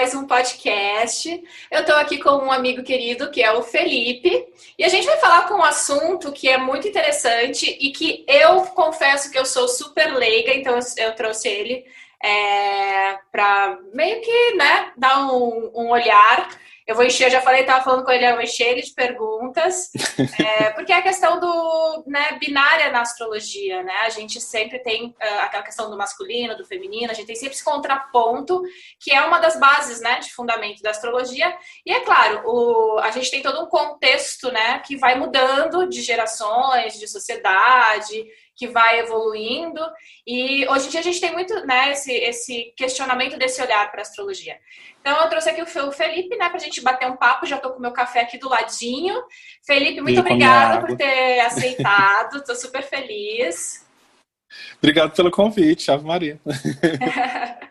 mais um podcast. Eu estou aqui com um amigo querido que é o Felipe e a gente vai falar com um assunto que é muito interessante e que eu confesso que eu sou super leiga, então eu, trouxe ele é, para meio que né, dar um, um olhar eu vou encher, eu já falei, estava falando com ele, eu vou encher ele de perguntas, é, porque é a questão do né, binária na astrologia, né? A gente sempre tem uh, aquela questão do masculino, do feminino, a gente tem sempre esse contraponto, que é uma das bases, né, de fundamento da astrologia. E é claro, o, a gente tem todo um contexto, né, que vai mudando de gerações, de sociedade, que vai evoluindo. E hoje em dia a gente tem muito né, esse, esse questionamento desse olhar para a astrologia. Então eu trouxe aqui o Felipe, né, para a gente bater um papo. Já estou com o meu café aqui do ladinho. Felipe, muito obrigada por ter aceitado. Estou super feliz. Obrigado pelo convite, Ave Maria.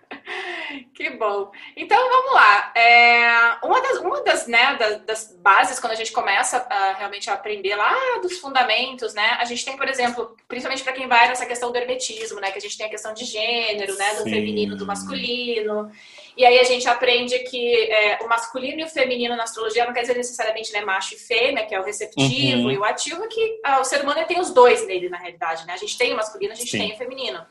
Que bom. Então vamos lá. É, uma das, uma das, né, das, das, bases, quando a gente começa a, realmente a aprender lá dos fundamentos, né? A gente tem, por exemplo, principalmente para quem vai nessa questão do hermetismo, né? Que a gente tem a questão de gênero, né? Do Sim. feminino, do masculino. E aí a gente aprende que é, o masculino e o feminino na astrologia não quer dizer necessariamente né, macho e fêmea, que é o receptivo uhum. e o ativo, que ah, o ser humano tem os dois nele, na realidade, né? A gente tem o masculino, a gente Sim. tem o feminino.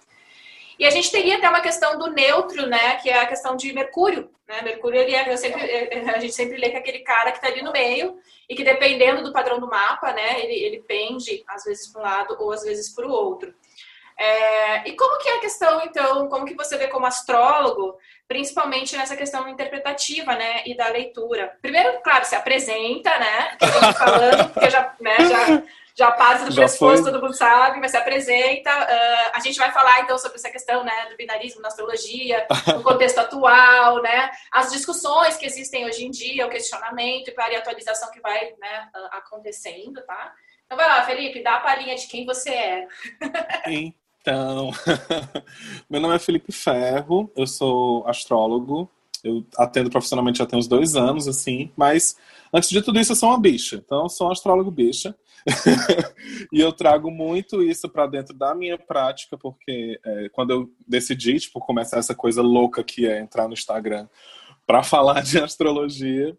E a gente teria até uma questão do neutro, né? Que é a questão de Mercúrio. Né? Mercúrio, ele é, sempre, é, é, a gente sempre lê que é aquele cara que está ali no meio e que dependendo do padrão do mapa, né? Ele, ele pende, às vezes, para um lado ou às vezes para o outro. É, e como que é a questão, então, como que você vê como astrólogo, principalmente nessa questão interpretativa, né, e da leitura? Primeiro, claro, se apresenta, né, que eu falando, porque já, né, já já passa do já pescoço, foi. todo mundo sabe, mas se apresenta. Uh, a gente vai falar então sobre essa questão né, do binarismo na astrologia, no contexto atual, né? As discussões que existem hoje em dia, o questionamento e a atualização que vai né, acontecendo, tá? Então vai lá, Felipe, dá a palhinha de quem você é. Então, meu nome é Felipe Ferro, eu sou astrólogo, eu atendo profissionalmente já tem uns dois anos, assim, mas antes de tudo isso eu sou uma bicha, então eu sou um astrólogo bicha. e eu trago muito isso para dentro da minha prática, porque é, quando eu decidi, tipo, começar essa coisa louca que é entrar no Instagram para falar de astrologia,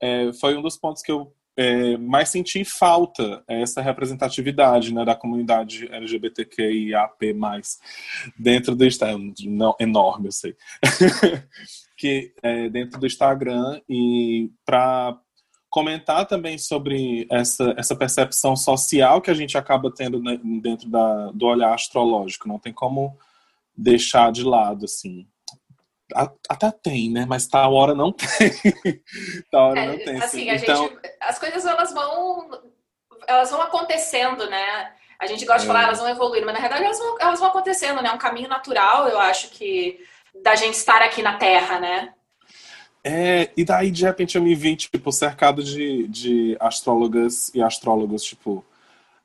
é, foi um dos pontos que eu é, mais senti falta essa representatividade né, da comunidade LGBTQIAP+, dentro do Instagram, não, enorme, eu sei, que é, dentro do Instagram e para comentar também sobre essa, essa percepção social que a gente acaba tendo né, dentro da, do olhar astrológico. Não tem como deixar de lado, assim. Até tem, né? Mas tal hora não tem. tal hora é, não tem. Assim, então... Gente, as coisas elas vão, elas vão acontecendo, né? A gente gosta é. de falar, elas vão evoluindo, mas na verdade elas vão, elas vão acontecendo, né? É um caminho natural, eu acho que da gente estar aqui na Terra, né? É, e daí de repente eu me vi, tipo, cercado de, de astrólogas e astrólogos, tipo,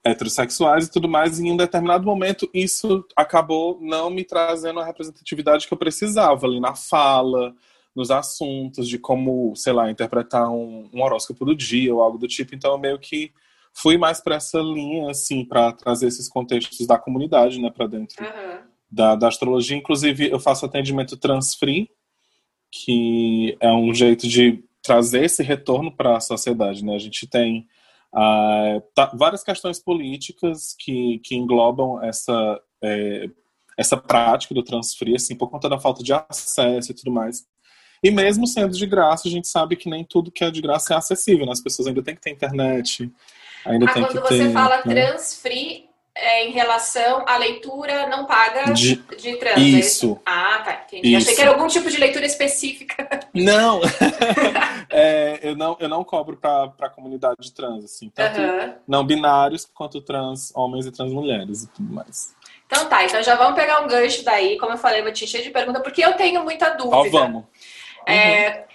heterossexuais e tudo mais, e em um determinado momento isso acabou não me trazendo a representatividade que eu precisava ali na fala, nos assuntos, de como, sei lá, interpretar um, um horóscopo do dia ou algo do tipo. Então eu meio que fui mais para essa linha, assim, para trazer esses contextos da comunidade, né, para dentro uhum. da, da astrologia. Inclusive, eu faço atendimento trans-free, que é um jeito de trazer esse retorno para a sociedade. Né? A gente tem uh, tá, várias questões políticas que, que englobam essa, é, essa prática do transferir, assim, por conta da falta de acesso e tudo mais. E mesmo sendo de graça, a gente sabe que nem tudo que é de graça é acessível, né? As pessoas ainda têm que ter internet, ainda ah, tem que ter... Quando você fala né? transfree, é, em relação à leitura não paga de, de trânsito. É isso. Ah, tá, entendi. Isso. Achei que era algum tipo de leitura específica. Não, é, eu não, eu não cobro para a comunidade de trans, assim, tanto uhum. não binários quanto trans homens e trans mulheres e tudo mais. Então tá, então já vamos pegar um gancho daí, como eu falei, vou te encher de pergunta, porque eu tenho muita dúvida. Ó, vamos. É, uhum.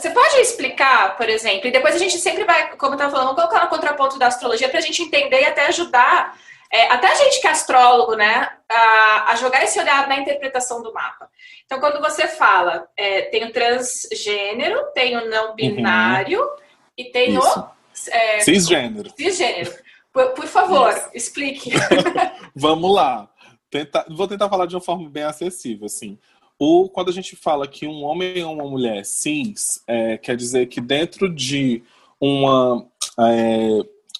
Você pode explicar, por exemplo, e depois a gente sempre vai, como eu estava falando, colocar no contraponto da astrologia para a gente entender e até ajudar, é, até a gente que é astrólogo, né, a, a, jogar esse olhar na interpretação do mapa. Então, quando você fala, é, tem o transgênero, tem o não binário uhum. e tem Isso. o. É, cisgênero. Cisgênero. Por, por favor, Isso. explique. Vamos lá. Tentar, vou tentar falar de uma forma bem acessível, assim. O, quando a gente fala que um homem ou uma mulher cis, é, quer dizer que dentro de uma é,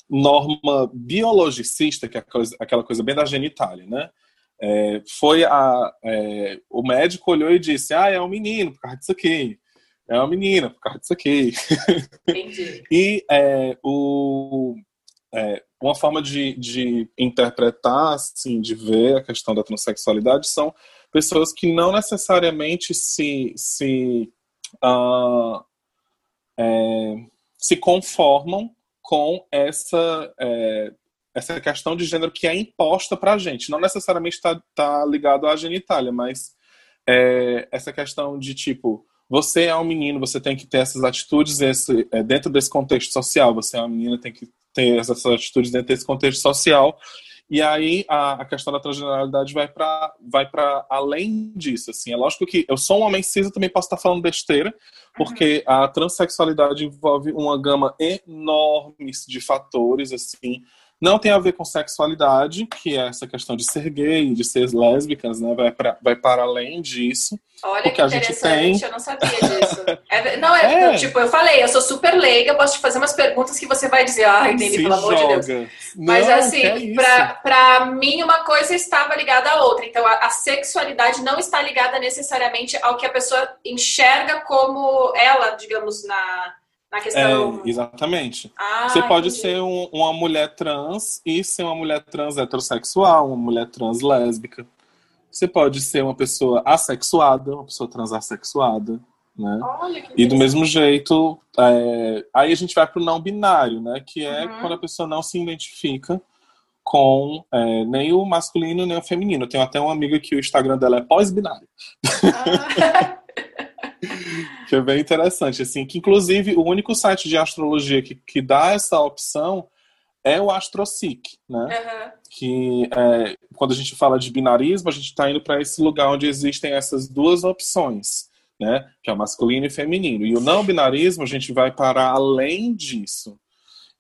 norma biologicista, que é aquela coisa bem da genitália, né? É, foi a, é, o médico olhou e disse: Ah, é um menino por causa disso aqui, é uma menina por causa disso aqui. Entendi. e é, o, é, uma forma de, de interpretar, assim, de ver a questão da transexualidade são pessoas que não necessariamente se, se, uh, é, se conformam com essa, é, essa questão de gênero que é imposta para a gente. Não necessariamente está tá ligado à genitália, mas é, essa questão de tipo, você é um menino, você tem que ter essas atitudes esse, é, dentro desse contexto social. Você é uma menina, tem que ter essas atitudes dentro desse contexto social. E aí a, a questão da transgeneralidade vai para vai além disso, assim. É lógico que eu sou um homem cis, eu também posso estar falando besteira, porque uhum. a transexualidade envolve uma gama enorme de fatores, assim, não tem a ver com sexualidade, que é essa questão de ser gay, de ser lésbicas, né? Vai, pra, vai para além disso. Olha porque que interessante, a gente tem... eu não sabia disso. É, não, é, é, tipo, eu falei, eu sou super leiga, posso te fazer umas perguntas que você vai dizer, ai, Nene, pelo amor de Deus. Não, Mas assim, é pra, pra mim uma coisa estava ligada à outra. Então a, a sexualidade não está ligada necessariamente ao que a pessoa enxerga como ela, digamos, na na questão. É, exatamente. Ah, você pode entendi. ser um, uma mulher trans e ser uma mulher trans heterossexual, uma mulher trans lésbica. Você pode ser uma pessoa assexuada, uma pessoa transassexuada. Né? Olha, e do mesmo jeito, é, aí a gente vai para o não binário, né? Que é uhum. quando a pessoa não se identifica com é, nem o masculino nem o feminino. Eu tenho até uma amiga que o Instagram dela é pós-binário. Ah. que é bem interessante, assim, que inclusive o único site de astrologia que, que dá essa opção é o AstroSeek, né? Uhum. Que é, quando a gente fala de binarismo, a gente está indo para esse lugar onde existem essas duas opções, né? Que é o masculino e feminino. E o não binarismo, a gente vai para além disso.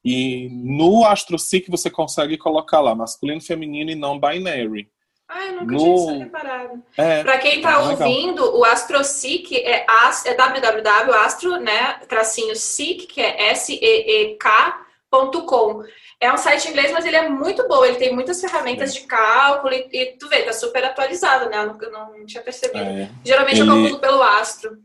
E no AstroSeek você consegue colocar lá masculino, feminino e não binary. Ah, eu nunca no... tinha isso reparado. É, Para quem está é ouvindo, o AstroSeek é, é www.astro, né, tracinho seek, que é S-E-E-K.com. É um site inglês, mas ele é muito bom. Ele tem muitas ferramentas de cálculo e, e tu vê, tá super atualizado, né? Eu não, eu não tinha percebido. É, Geralmente ele... eu calculo pelo Astro.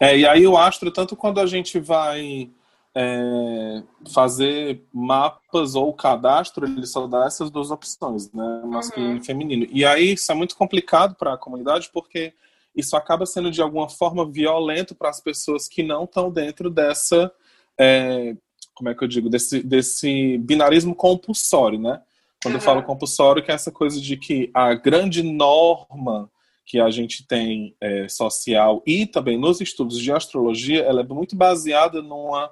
É, e aí o Astro, tanto quando a gente vai é, fazer mapas ou cadastro, ele só dá essas duas opções, né? Masculino uhum. e feminino. E aí isso é muito complicado para a comunidade porque isso acaba sendo de alguma forma violento para as pessoas que não estão dentro dessa. É, como é que eu digo? Desse, desse binarismo compulsório, né? Quando uhum. eu falo compulsório, que é essa coisa de que a grande norma que a gente tem é, social e também nos estudos de astrologia, ela é muito baseada numa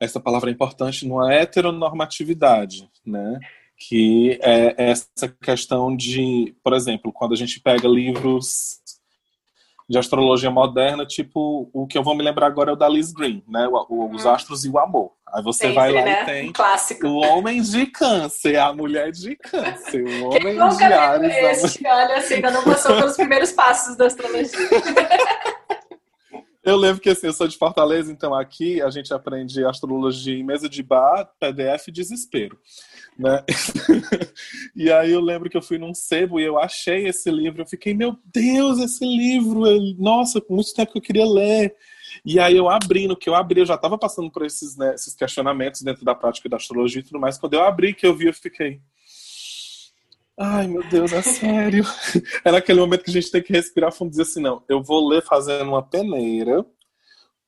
essa palavra é importante numa heteronormatividade, né? Que é essa questão de, por exemplo, quando a gente pega livros de astrologia moderna, tipo, o que eu vou me lembrar agora é o da Liz Green, né? O, Os hum. Astros e o Amor. Aí você Sempre, vai lá né? e tem Clássico. o homem de câncer, a mulher de câncer, o homem Quem de Ares. Esse? Olha, assim, ainda não passou pelos primeiros passos da astrologia. Eu lembro que assim, eu sou de Fortaleza, então aqui a gente aprende astrologia em mesa de bar, PDF desespero. Né? e aí eu lembro que eu fui num sebo e eu achei esse livro, eu fiquei, meu Deus, esse livro, eu, nossa, muito tempo que eu queria ler. E aí eu abri, no que eu abri, eu já estava passando por esses, né, esses questionamentos dentro da prática da astrologia e tudo mais. Quando eu abri, que eu vi, eu fiquei, Ai, meu Deus, é sério. é naquele momento que a gente tem que respirar fundo e dizer assim, não, eu vou ler fazendo uma peneira,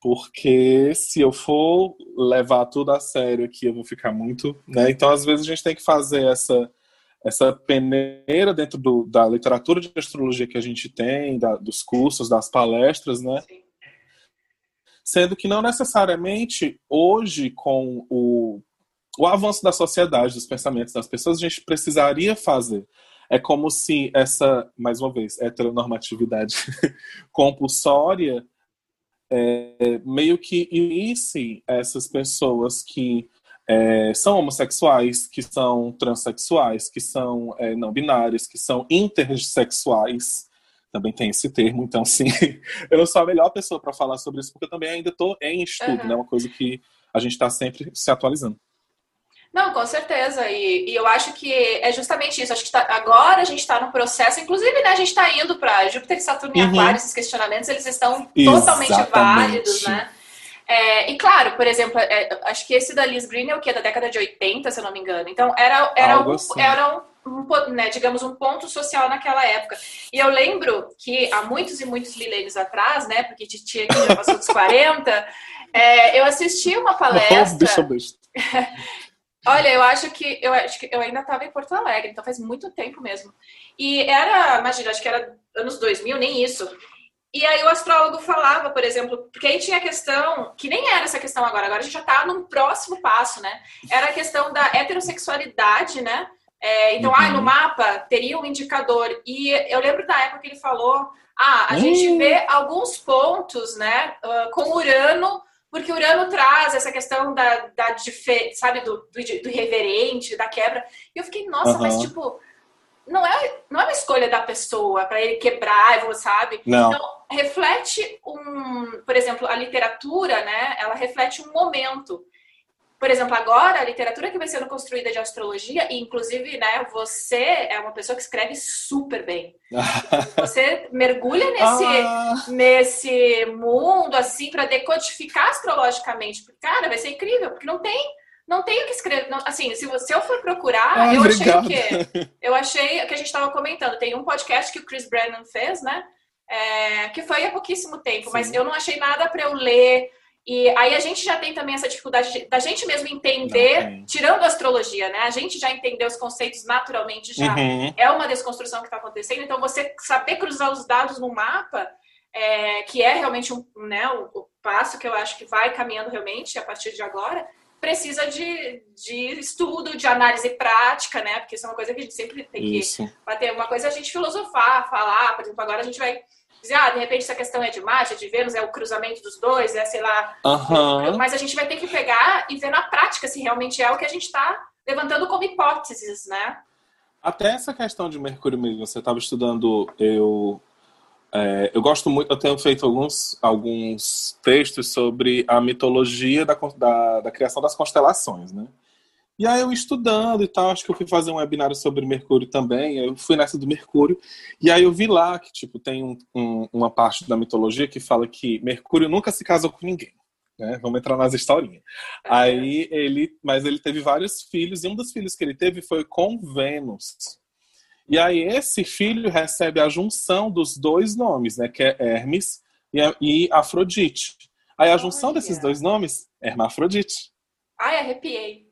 porque se eu for levar tudo a sério aqui, eu vou ficar muito, né? Então, às vezes a gente tem que fazer essa essa peneira dentro do, da literatura de astrologia que a gente tem, da, dos cursos, das palestras, né? Sim. Sendo que não necessariamente hoje, com o o avanço da sociedade, dos pensamentos das pessoas, a gente precisaria fazer. É como se essa, mais uma vez, heteronormatividade compulsória é, meio que unisse essas pessoas que é, são homossexuais, que são transexuais, que são é, não binários, que são intersexuais, também tem esse termo, então sim, eu não sou a melhor pessoa para falar sobre isso, porque eu também ainda estou em estudo, uhum. né? Uma coisa que a gente está sempre se atualizando. Não, com certeza. E, e, eu acho que é justamente isso. Acho que tá, agora a gente está no processo, inclusive, né, a gente está indo para Júpiter, Saturno e uhum. Aquário, esses questionamentos, eles estão Exatamente. totalmente válidos, né? É, e claro, por exemplo, é, acho que esse da Liz Green é o que? Da década de 80, se eu não me engano. Então, era, era, um, assim. era um, um, né, digamos, um ponto social naquela época. E eu lembro que há muitos e muitos milênios atrás, né, porque Titi aqui já passou dos 40, é, eu assisti uma palestra... Olha, eu acho que eu acho que eu ainda estava em Porto Alegre, então faz muito tempo mesmo. E era, imagina, acho que era anos 2000, nem isso. E aí o astrólogo falava, por exemplo, porque aí tinha a questão, que nem era essa questão agora, agora a gente já está num próximo passo, né? Era a questão da heterossexualidade, né? É, então, uhum. ah, no mapa teria um indicador. E eu lembro da época que ele falou: ah, a uhum. gente vê alguns pontos, né, uh, com Urano, porque Urano traz essa questão da, da sabe, do, do, do irreverente, da quebra. E eu fiquei, nossa, uhum. mas tipo, não é, não é uma escolha da pessoa para ele quebrar, sabe? Não. Então, reflete um, por exemplo, a literatura, né? Ela reflete um momento. Por exemplo, agora a literatura que vai sendo construída de astrologia, e inclusive, né, você é uma pessoa que escreve super bem. Você mergulha nesse, ah. nesse mundo assim para decodificar astrologicamente. Cara, vai ser incrível, porque não tem não tenho que escrever. Não, assim, se, você, se eu for procurar, ah, eu obrigado. achei o quê? Eu achei que a gente estava comentando. Tem um podcast que o Chris Brennan fez, né? É, que foi há pouquíssimo tempo, Sim. mas eu não achei nada para eu ler. E aí a gente já tem também essa dificuldade de, da gente mesmo entender, tirando a astrologia, né? A gente já entender os conceitos naturalmente já uhum. é uma desconstrução que está acontecendo. Então, você saber cruzar os dados no mapa, é, que é realmente um, né, o, o passo que eu acho que vai caminhando realmente a partir de agora, precisa de, de estudo, de análise prática, né? Porque isso é uma coisa que a gente sempre tem isso. que bater. Uma coisa é a gente filosofar, falar, por exemplo, agora a gente vai dizer, ah, de repente essa questão é de Marte, é de Vênus, é o cruzamento dos dois, é sei lá. Uhum. Mas a gente vai ter que pegar e ver na prática se realmente é o que a gente está levantando como hipóteses, né? Até essa questão de Mercúrio mesmo, você estava estudando, eu é, eu gosto muito, eu tenho feito alguns, alguns textos sobre a mitologia da, da, da, criação das constelações, né? E aí eu estudando e tal, acho que eu fui fazer um webinário sobre Mercúrio também, eu fui nessa do Mercúrio, e aí eu vi lá que, tipo, tem um, um, uma parte da mitologia que fala que Mercúrio nunca se casou com ninguém, né? Vamos entrar nas historinhas. Aí ele, mas ele teve vários filhos, e um dos filhos que ele teve foi com Vênus, e aí esse filho recebe a junção dos dois nomes, né? Que é Hermes e Afrodite. Aí a junção desses dois nomes é Hermafrodite. Ai, arrepiei.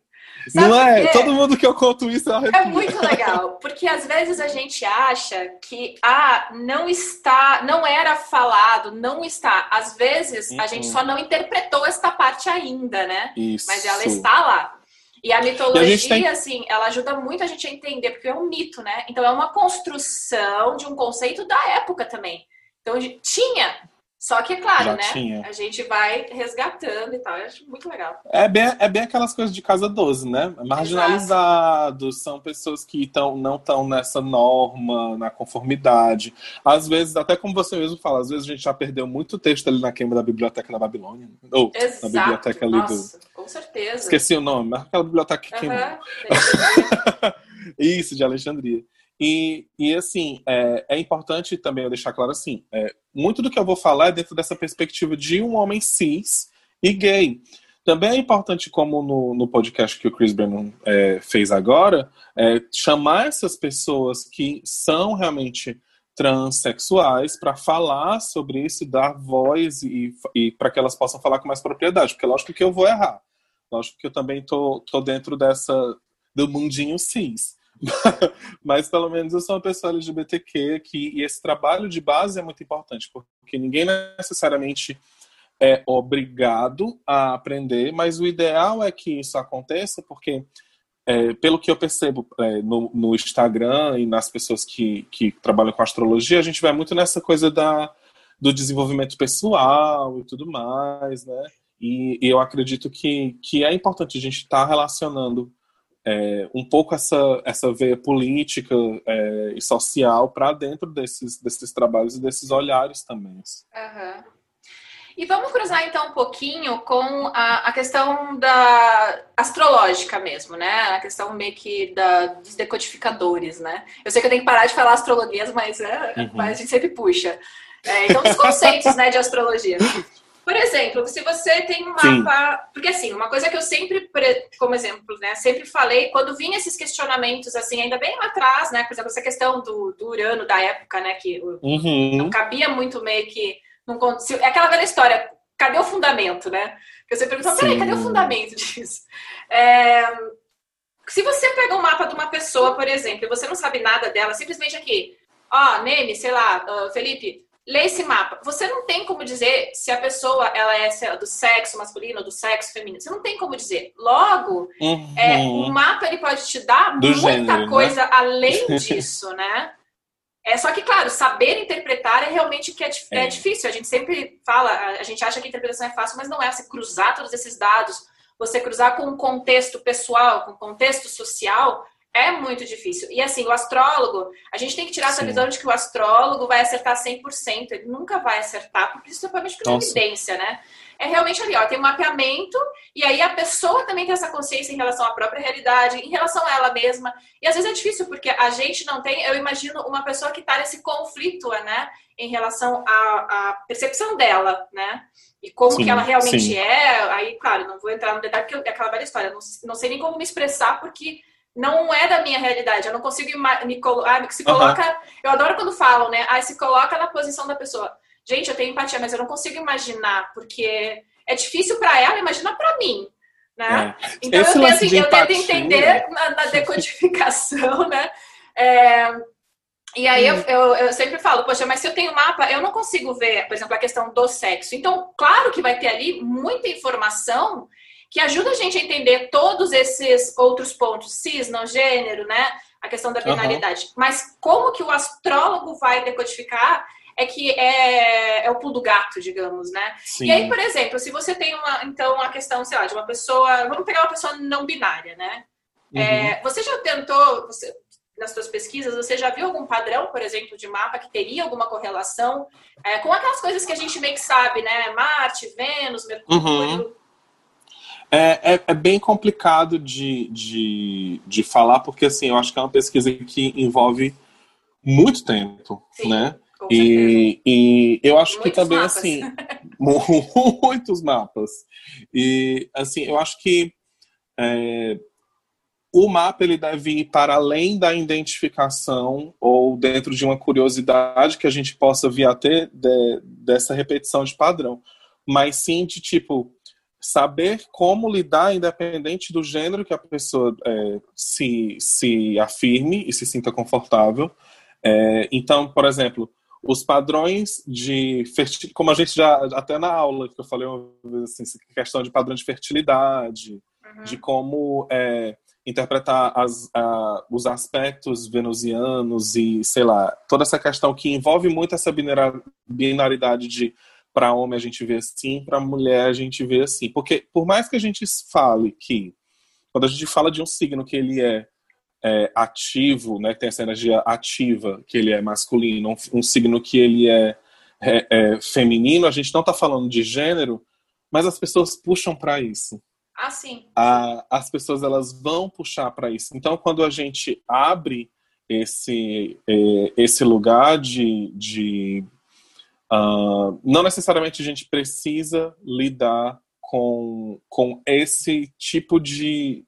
Sabe não é? Todo mundo que eu conto isso é É muito legal, porque às vezes a gente acha que ah, não está, não era falado, não está. Às vezes uhum. a gente uhum. só não interpretou esta parte ainda, né? Isso. Mas ela está lá. E a mitologia, e a tem... assim, ela ajuda muito a gente a entender, porque é um mito, né? Então é uma construção de um conceito da época também. Então tinha só que, é claro, Já né? Tinha. A gente vai resgatando e tal. Eu acho muito legal. É bem, é bem aquelas coisas de casa 12, né? Marginalizados, Exato. são pessoas que tão, não estão nessa norma, na conformidade. Às vezes, até como você mesmo fala, às vezes a gente já perdeu muito texto ali na queima da biblioteca da Babilônia. Ou Exato. na biblioteca ali Nossa, do. Com certeza. Esqueci o nome, mas aquela biblioteca que queimou. Isso, de Alexandria. E, e assim, é, é, importante também eu deixar claro assim: é, muito do que eu vou falar é dentro dessa perspectiva de um homem cis e gay. Também é importante, como no, no podcast que o Chris Brennan é, fez agora, é, chamar essas pessoas que são realmente transexuais para falar sobre isso, dar voz e, e para que elas possam falar com mais propriedade. Porque lógico que eu vou errar. Lógico que eu também tô, tô dentro dessa do mundinho cis. Mas pelo menos eu sou uma pessoa LGBTQ aqui e esse trabalho de base é muito importante, porque ninguém necessariamente é obrigado a aprender, mas o ideal é que isso aconteça, porque é, pelo que eu percebo é, no, no, Instagram e nas pessoas que, que trabalham com astrologia, a gente vai muito nessa coisa da, do desenvolvimento pessoal e tudo mais, né? E, e eu acredito que, que é importante a gente estar tá relacionando é, um pouco essa, essa veia política é, e social para dentro desses, desses trabalhos e desses olhares também. Uhum. E vamos cruzar então um pouquinho com a, a, questão da astrológica mesmo, né? A questão meio que da, dos decodificadores, né? Eu sei que eu tenho que parar de falar astrologias, mas, é, uhum. mas a gente sempre puxa. É, então, os conceitos né, de astrologia. Por exemplo, se você tem um mapa. Sim. Porque assim, uma coisa que eu sempre, como exemplo, né, sempre falei, quando vinha esses questionamentos, assim, ainda bem lá atrás, né? Por exemplo, essa questão do, do Urano da época, né? Que uhum. não cabia muito meio que. Não, é aquela velha história, cadê o fundamento, né? Que você pergunta, peraí, cadê o fundamento disso? É, se você pega um mapa de uma pessoa, por exemplo, e você não sabe nada dela, simplesmente aqui, ó, Neme, sei lá, uh, Felipe, lê esse mapa. Você não tem como dizer se a pessoa ela é do sexo masculino ou do sexo feminino. Você não tem como dizer. Logo, uhum. é, o mapa ele pode te dar do muita gênero, né? coisa né? além disso, né? É só que, claro, saber interpretar é realmente que é, é. é, difícil. A gente sempre fala, a gente acha que a interpretação é fácil, mas não é. Você cruzar todos esses dados, você cruzar com o contexto pessoal, com o contexto social, é muito difícil. E assim, o astrólogo, a gente tem que tirar Sim. essa visão de que o astrólogo vai acertar 100%. Ele nunca vai acertar, porque isso é por evidência, né? É realmente ali, ó, tem um mapeamento, e aí a pessoa também tem essa consciência em relação à própria realidade, em relação a ela mesma. E às vezes é difícil, porque a gente não tem, eu imagino uma pessoa que está nesse conflito, né, em relação à, à percepção dela, né? E como sim, que ela realmente sim. é. Aí, claro, não vou entrar no detalhe, porque é aquela velha história, não, não sei nem como me expressar, porque não é da minha realidade. Eu não consigo me colocar. Ah, se coloca. Uhum. Eu adoro quando falam, né? Ah, se coloca na posição da pessoa. Gente, eu tenho empatia, mas eu não consigo imaginar, porque é difícil para ela imaginar para mim. Né? É. Então Esse eu tento, assim, eu tento entender na, na decodificação, né? É, e aí eu, eu, eu, sempre falo, poxa, mas se eu tenho mapa, eu não consigo ver, por exemplo, a questão do sexo. Então, claro que vai ter ali muita informação que ajuda a gente a entender todos esses outros pontos, cis, não gênero, né? A questão da binariedade. Uhum. Mas como que o astrólogo vai decodificar é que é, é o pulo do gato, digamos, né? Sim. E aí, por exemplo, se você tem uma, então, a questão, sei lá, de uma pessoa, vamos pegar uma pessoa não binária, né? Uhum. É, você já tentou, você, nas suas pesquisas, você já viu algum padrão, por exemplo, de mapa que teria alguma correlação é, com aquelas coisas que a gente meio que sabe, né? Marte, Vênus, Mercúrio, uhum. É, é, é, bem complicado de, de, de falar, porque assim, eu acho que é uma pesquisa que envolve muito tempo, Sim, né? E, e eu acho muitos que também, mapas. assim, muitos mapas. E, assim, eu acho que é, o mapa ele deve ir para além da identificação ou dentro de uma curiosidade que a gente possa vir a ter de, dessa repetição de padrão. Mas sim de, tipo, saber como lidar, independente do gênero que a pessoa é, se, se afirme e se sinta confortável. É, então, por exemplo, os padrões de fertilidade, como a gente já, até na aula que eu falei uma vez, assim, questão de padrão de fertilidade, uhum. de como é, interpretar as, a, os aspectos venusianos e, sei lá, toda essa questão que envolve muito essa binaridade de para homem a gente vê assim, para mulher a gente vê assim. Porque por mais que a gente fale que, quando a gente fala de um signo que ele é, é ativo, né, tem essa energia ativa, que ele é masculino, um, um signo que ele é, é, é, feminino, a gente não está falando de gênero, mas as pessoas puxam para isso. Ah, sim. A, as pessoas elas vão puxar para isso. Então, quando a gente abre esse, é, esse lugar de, de Uh, não necessariamente a gente precisa lidar com, com esse tipo de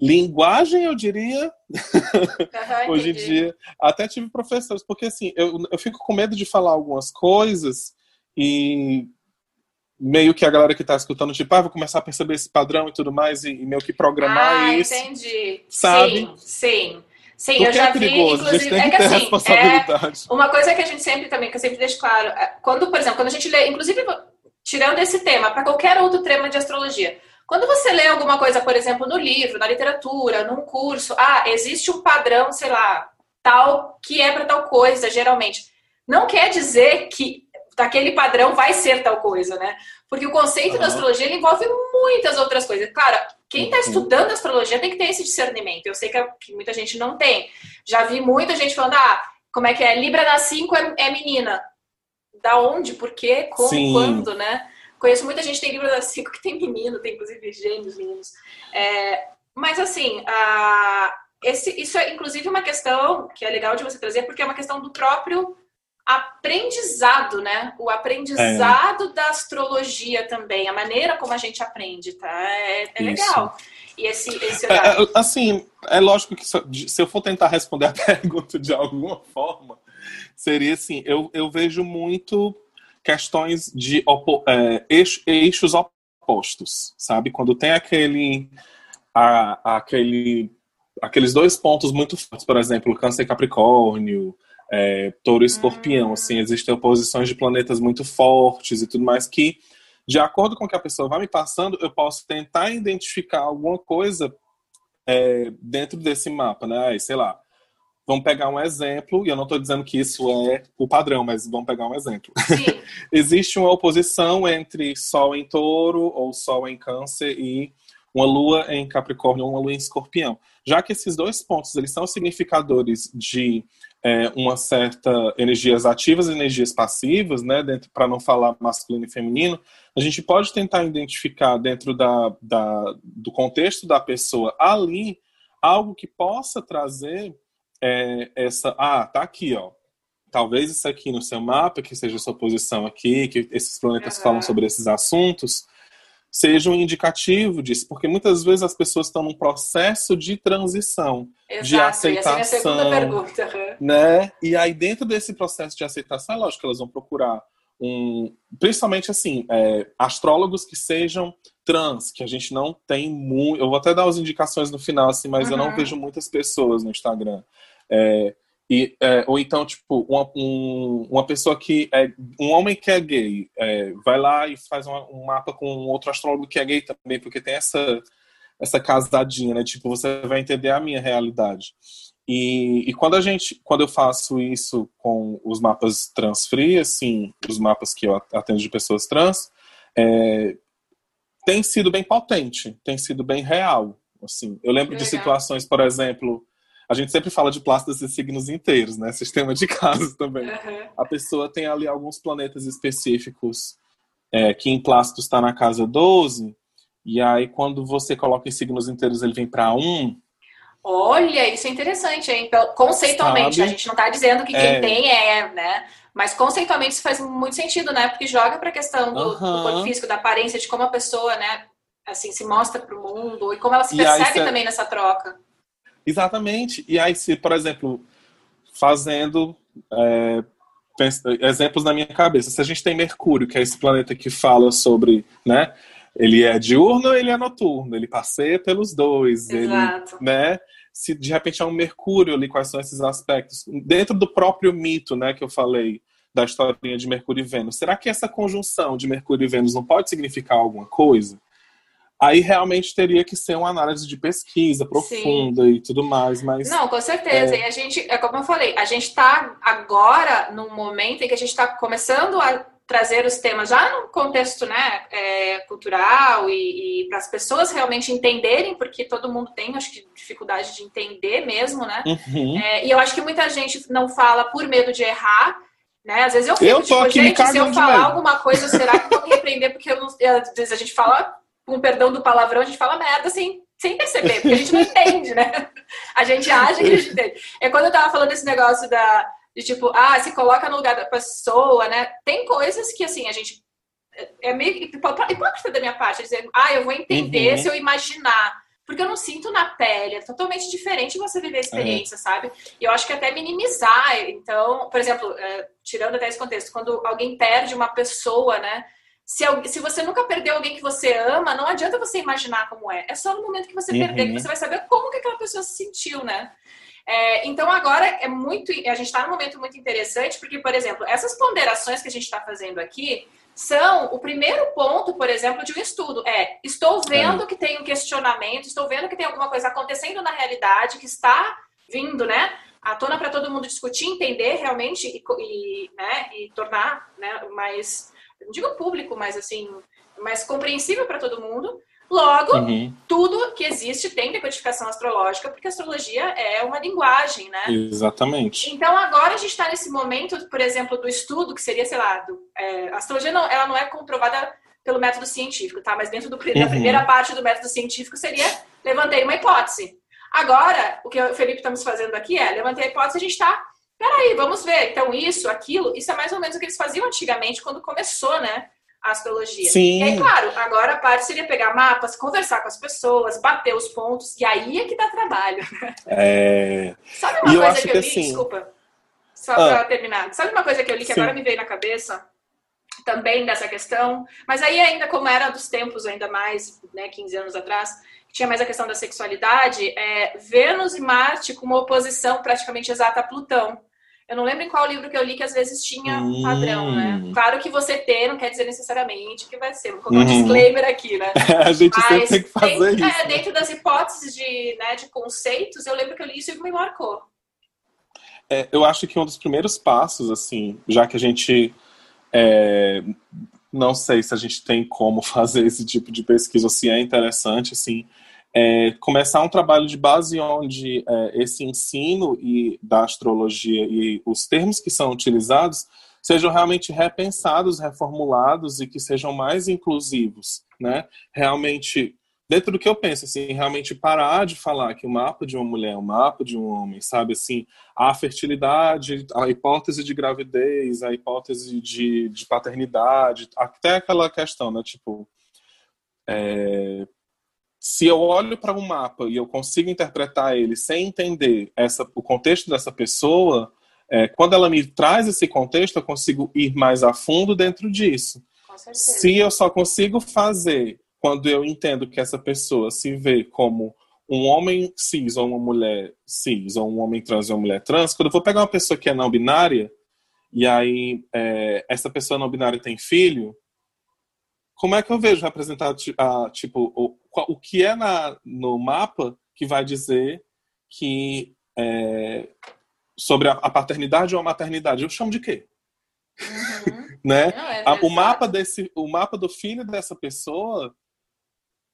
linguagem, eu diria, uhum, hoje em dia. Até tive professores, porque assim, eu, eu fico com medo de falar algumas coisas e meio que a galera que está escutando, tipo, ah, vou começar a perceber esse padrão e tudo mais, e, e meio que programar ah, isso. entendi. Sabe? Sim, sim. Sim, Porque eu já é perigoso, vi, inclusive, é que assim, é uma coisa que a gente sempre também, que eu sempre deixo claro, é, quando, por exemplo, quando a gente lê, inclusive, tirando esse tema, para qualquer outro tema de astrologia, quando você lê alguma coisa, por exemplo, no livro, na literatura, num curso, ah, existe um padrão, sei lá, tal, que é para tal coisa, geralmente. Não quer dizer que daquele padrão vai ser tal coisa, né? Porque o conceito uhum. da astrologia envolve muitas outras coisas. Claro, quem está estudando astrologia tem que ter esse discernimento. Eu sei que, que, muita gente não tem. Já vi muita gente falando, ah, como é que é? Libra na 5 é, é, menina. Da onde? Por quê? Como? Sim. Quando, né? Conheço muita gente que tem Libra na 5 que tem menino, tem inclusive gêmeos meninos. É, mas assim, a, esse, isso é inclusive uma questão que é legal de você trazer, porque é uma questão do próprio aprendizado, né? O aprendizado é. da astrologia também, a maneira como a gente aprende, tá? É, é legal. E esse, esse é, é, assim, é lógico que se eu for tentar responder a pergunta de alguma forma, seria assim, eu, eu vejo muito questões de opo, é, eixos opostos, sabe? Quando tem aquele, a, aquele aqueles dois pontos muito fortes, por exemplo, Câncer e Capricórnio, é, touro e escorpião, assim, existem oposições de planetas muito fortes e tudo mais que, de acordo com o que a pessoa vai me passando, eu posso tentar identificar alguma coisa é, dentro desse mapa, né? Aí, sei lá, vamos pegar um exemplo, e eu não estou dizendo que isso é o padrão, mas vamos pegar um exemplo. Existe uma oposição entre Sol em touro ou Sol em câncer e uma lua em Capricórnio ou uma lua em Escorpião. Já que esses dois pontos eles são significadores de é, uma certa energias ativas e energias passivas, né, para não falar masculino e feminino, a gente pode tentar identificar dentro da, da, do contexto da pessoa ali algo que possa trazer é, essa, ah, tá aqui, ó, talvez isso aqui no seu mapa, que seja a sua posição aqui, que esses planetas uhum. falam sobre esses assuntos, seja um indicativo disso, porque muitas vezes as pessoas estão num processo de transição, Exato, de aceitação, essa é a segunda pergunta. né? E aí dentro desse processo de aceitação, é lógico que elas vão procurar um, principalmente assim, é, astrólogos que sejam trans, que a gente não tem muito. Eu vou até dar as indicações no final, assim, mas uhum. eu não uhum. vejo muitas pessoas no Instagram. É, e, é, ou então, tipo, uma, um, uma pessoa que é. Um homem que é gay é, vai lá e faz uma, um mapa com outro astrólogo que é gay também, porque tem essa, essa casadinha, né? Tipo, você vai entender a minha realidade. E, e quando a gente. Quando eu faço isso com os mapas trans free, assim, os mapas que eu atendo de pessoas trans, é, tem sido bem potente, tem sido bem real. Assim, eu lembro Legal. de situações, por exemplo a gente sempre fala de plácidos e signos inteiros, né? Sistema de casos também. Uhum. A pessoa tem ali alguns planetas específicos é, que em Plácido está na casa 12, e aí quando você coloca em signos inteiros ele vem para 1. Olha, isso é interessante, hein? Então, conceitualmente, Sabe? a gente não está dizendo que quem é... tem é, né? Mas conceitualmente isso faz muito sentido, né? Porque joga para a questão do, uhum. do corpo físico, da aparência, de como a pessoa, né? Assim, se mostra para o mundo e como ela se percebe aí, também nessa troca. Exatamente. E aí, se, por exemplo, fazendo é, exemplos na minha cabeça, se a gente tem Mercúrio, que é esse planeta que fala sobre, né? Ele é diurno, ele é noturno, ele passeia pelos dois, Exato. ele, né? Se de repente é um Mercúrio ali, quais são esses aspectos dentro do próprio mito, né, que eu falei da historinha de Mercúrio e Vênus. Será que essa conjunção de Mercúrio e Vênus não pode significar alguma coisa? Aí realmente teria que ser uma análise de pesquisa profunda Sim. e tudo mais, mas... Não, com certeza, é... e a gente, é como eu falei, a gente está agora num momento em que a gente está começando a trazer os temas já no contexto né, é, cultural e, e para as pessoas realmente entenderem, porque todo mundo tem, acho que, dificuldade de entender mesmo, né? Uhum. É, e eu acho que muita gente não fala por medo de errar, né? Às vezes eu fico, eu tipo, gente, se eu falar alguma coisa, será que eu vou me repreender? Porque eu não, às vezes a gente fala com perdão do palavrão, a gente fala merda sem, sem perceber, porque a gente não entende, né? A gente acha que a gente entende. É quando eu tava falando desse negócio da, de tipo, ah, se coloca no lugar da pessoa, né? Tem coisas que, assim, a gente. É meio hipócrita da minha parte, dizer, ah, eu vou entender uhum. se eu imaginar. Porque eu não sinto na pele, é totalmente diferente você viver a experiência, uhum. sabe? E eu acho que até minimizar. Então, por exemplo, é, tirando até esse contexto, quando alguém perde uma pessoa, né? Se, se você nunca perdeu alguém que você ama, não adianta você imaginar como é. É só no momento que você uhum. perder que você vai saber como que aquela pessoa se sentiu, né? É, então agora é muito, a gente está num momento muito interessante porque, por exemplo, essas ponderações que a gente está fazendo aqui são o primeiro ponto, por exemplo, de um estudo. É, estou vendo é. que tem um questionamento, estou vendo que tem alguma coisa acontecendo na realidade que está vindo, né? À tona para todo mundo discutir, entender realmente e, e, né, e tornar né, mais não digo público, mas assim, mais compreensível para todo mundo. Logo, uhum. tudo que existe tem decodificação astrológica, porque a astrologia é uma linguagem, né? Exatamente. Então, agora a gente está nesse momento, por exemplo, do estudo, que seria, sei lá, do, é, a astrologia não, ela não é comprovada pelo método científico, tá? Mas dentro do, uhum. da primeira parte do método científico seria levantei uma hipótese. Agora, o que o Felipe estamos fazendo aqui é levantei a hipótese, a gente está. Peraí, vamos ver. Então, isso, aquilo, isso é mais ou menos o que eles faziam antigamente quando começou, né? A astrologia. Sim. E aí, claro, agora a parte seria pegar mapas, conversar com as pessoas, bater os pontos, e aí é que dá trabalho. É... Sabe uma coisa que eu li? Assim... Desculpa. Só ah. para terminar. Sabe uma coisa que eu li que Sim. agora me veio na cabeça? Também dessa questão. Mas aí, ainda como era dos tempos, ainda mais, né, 15 anos atrás, tinha mais a questão da sexualidade, é Vênus e Marte com uma oposição praticamente exata a Plutão. Eu não lembro em qual livro que eu li que às vezes tinha hum. padrão, né? Claro que você ter não quer dizer necessariamente que vai ser. Vou colocar um uhum. disclaimer aqui, né? a gente Mas sempre tem que fazer dentro, isso. É, dentro das hipóteses de, né, de conceitos, eu lembro que eu li isso e me marcou. É, eu acho que um dos primeiros passos, assim, já que a gente é, não sei se a gente tem como fazer esse tipo de pesquisa ou se é interessante, assim, é, começar um trabalho de base onde é, esse ensino e da astrologia e os termos que são utilizados sejam realmente repensados, reformulados e que sejam mais inclusivos, né? Realmente dentro do que eu penso, assim, realmente parar de falar que o mapa de uma mulher é o mapa de um homem, sabe? Assim, a fertilidade, a hipótese de gravidez, a hipótese de, de paternidade, até aquela questão, né? Tipo, é, se eu olho para um mapa e eu consigo interpretar ele sem entender essa, o contexto dessa pessoa, é, quando ela me traz esse contexto, eu consigo ir mais a fundo dentro disso. Se eu só consigo fazer quando eu entendo que essa pessoa se vê como um homem cis ou uma mulher cis, ou um homem trans ou uma mulher trans, quando eu vou pegar uma pessoa que é não binária, e aí é, essa pessoa não binária tem filho, como é que eu vejo representado, a, tipo, o, o que é na, no mapa que vai dizer que é, sobre a, a, paternidade ou a maternidade? Eu chamo de quê? Uhum. né? Não, é o mapa desse, o mapa do filho dessa pessoa,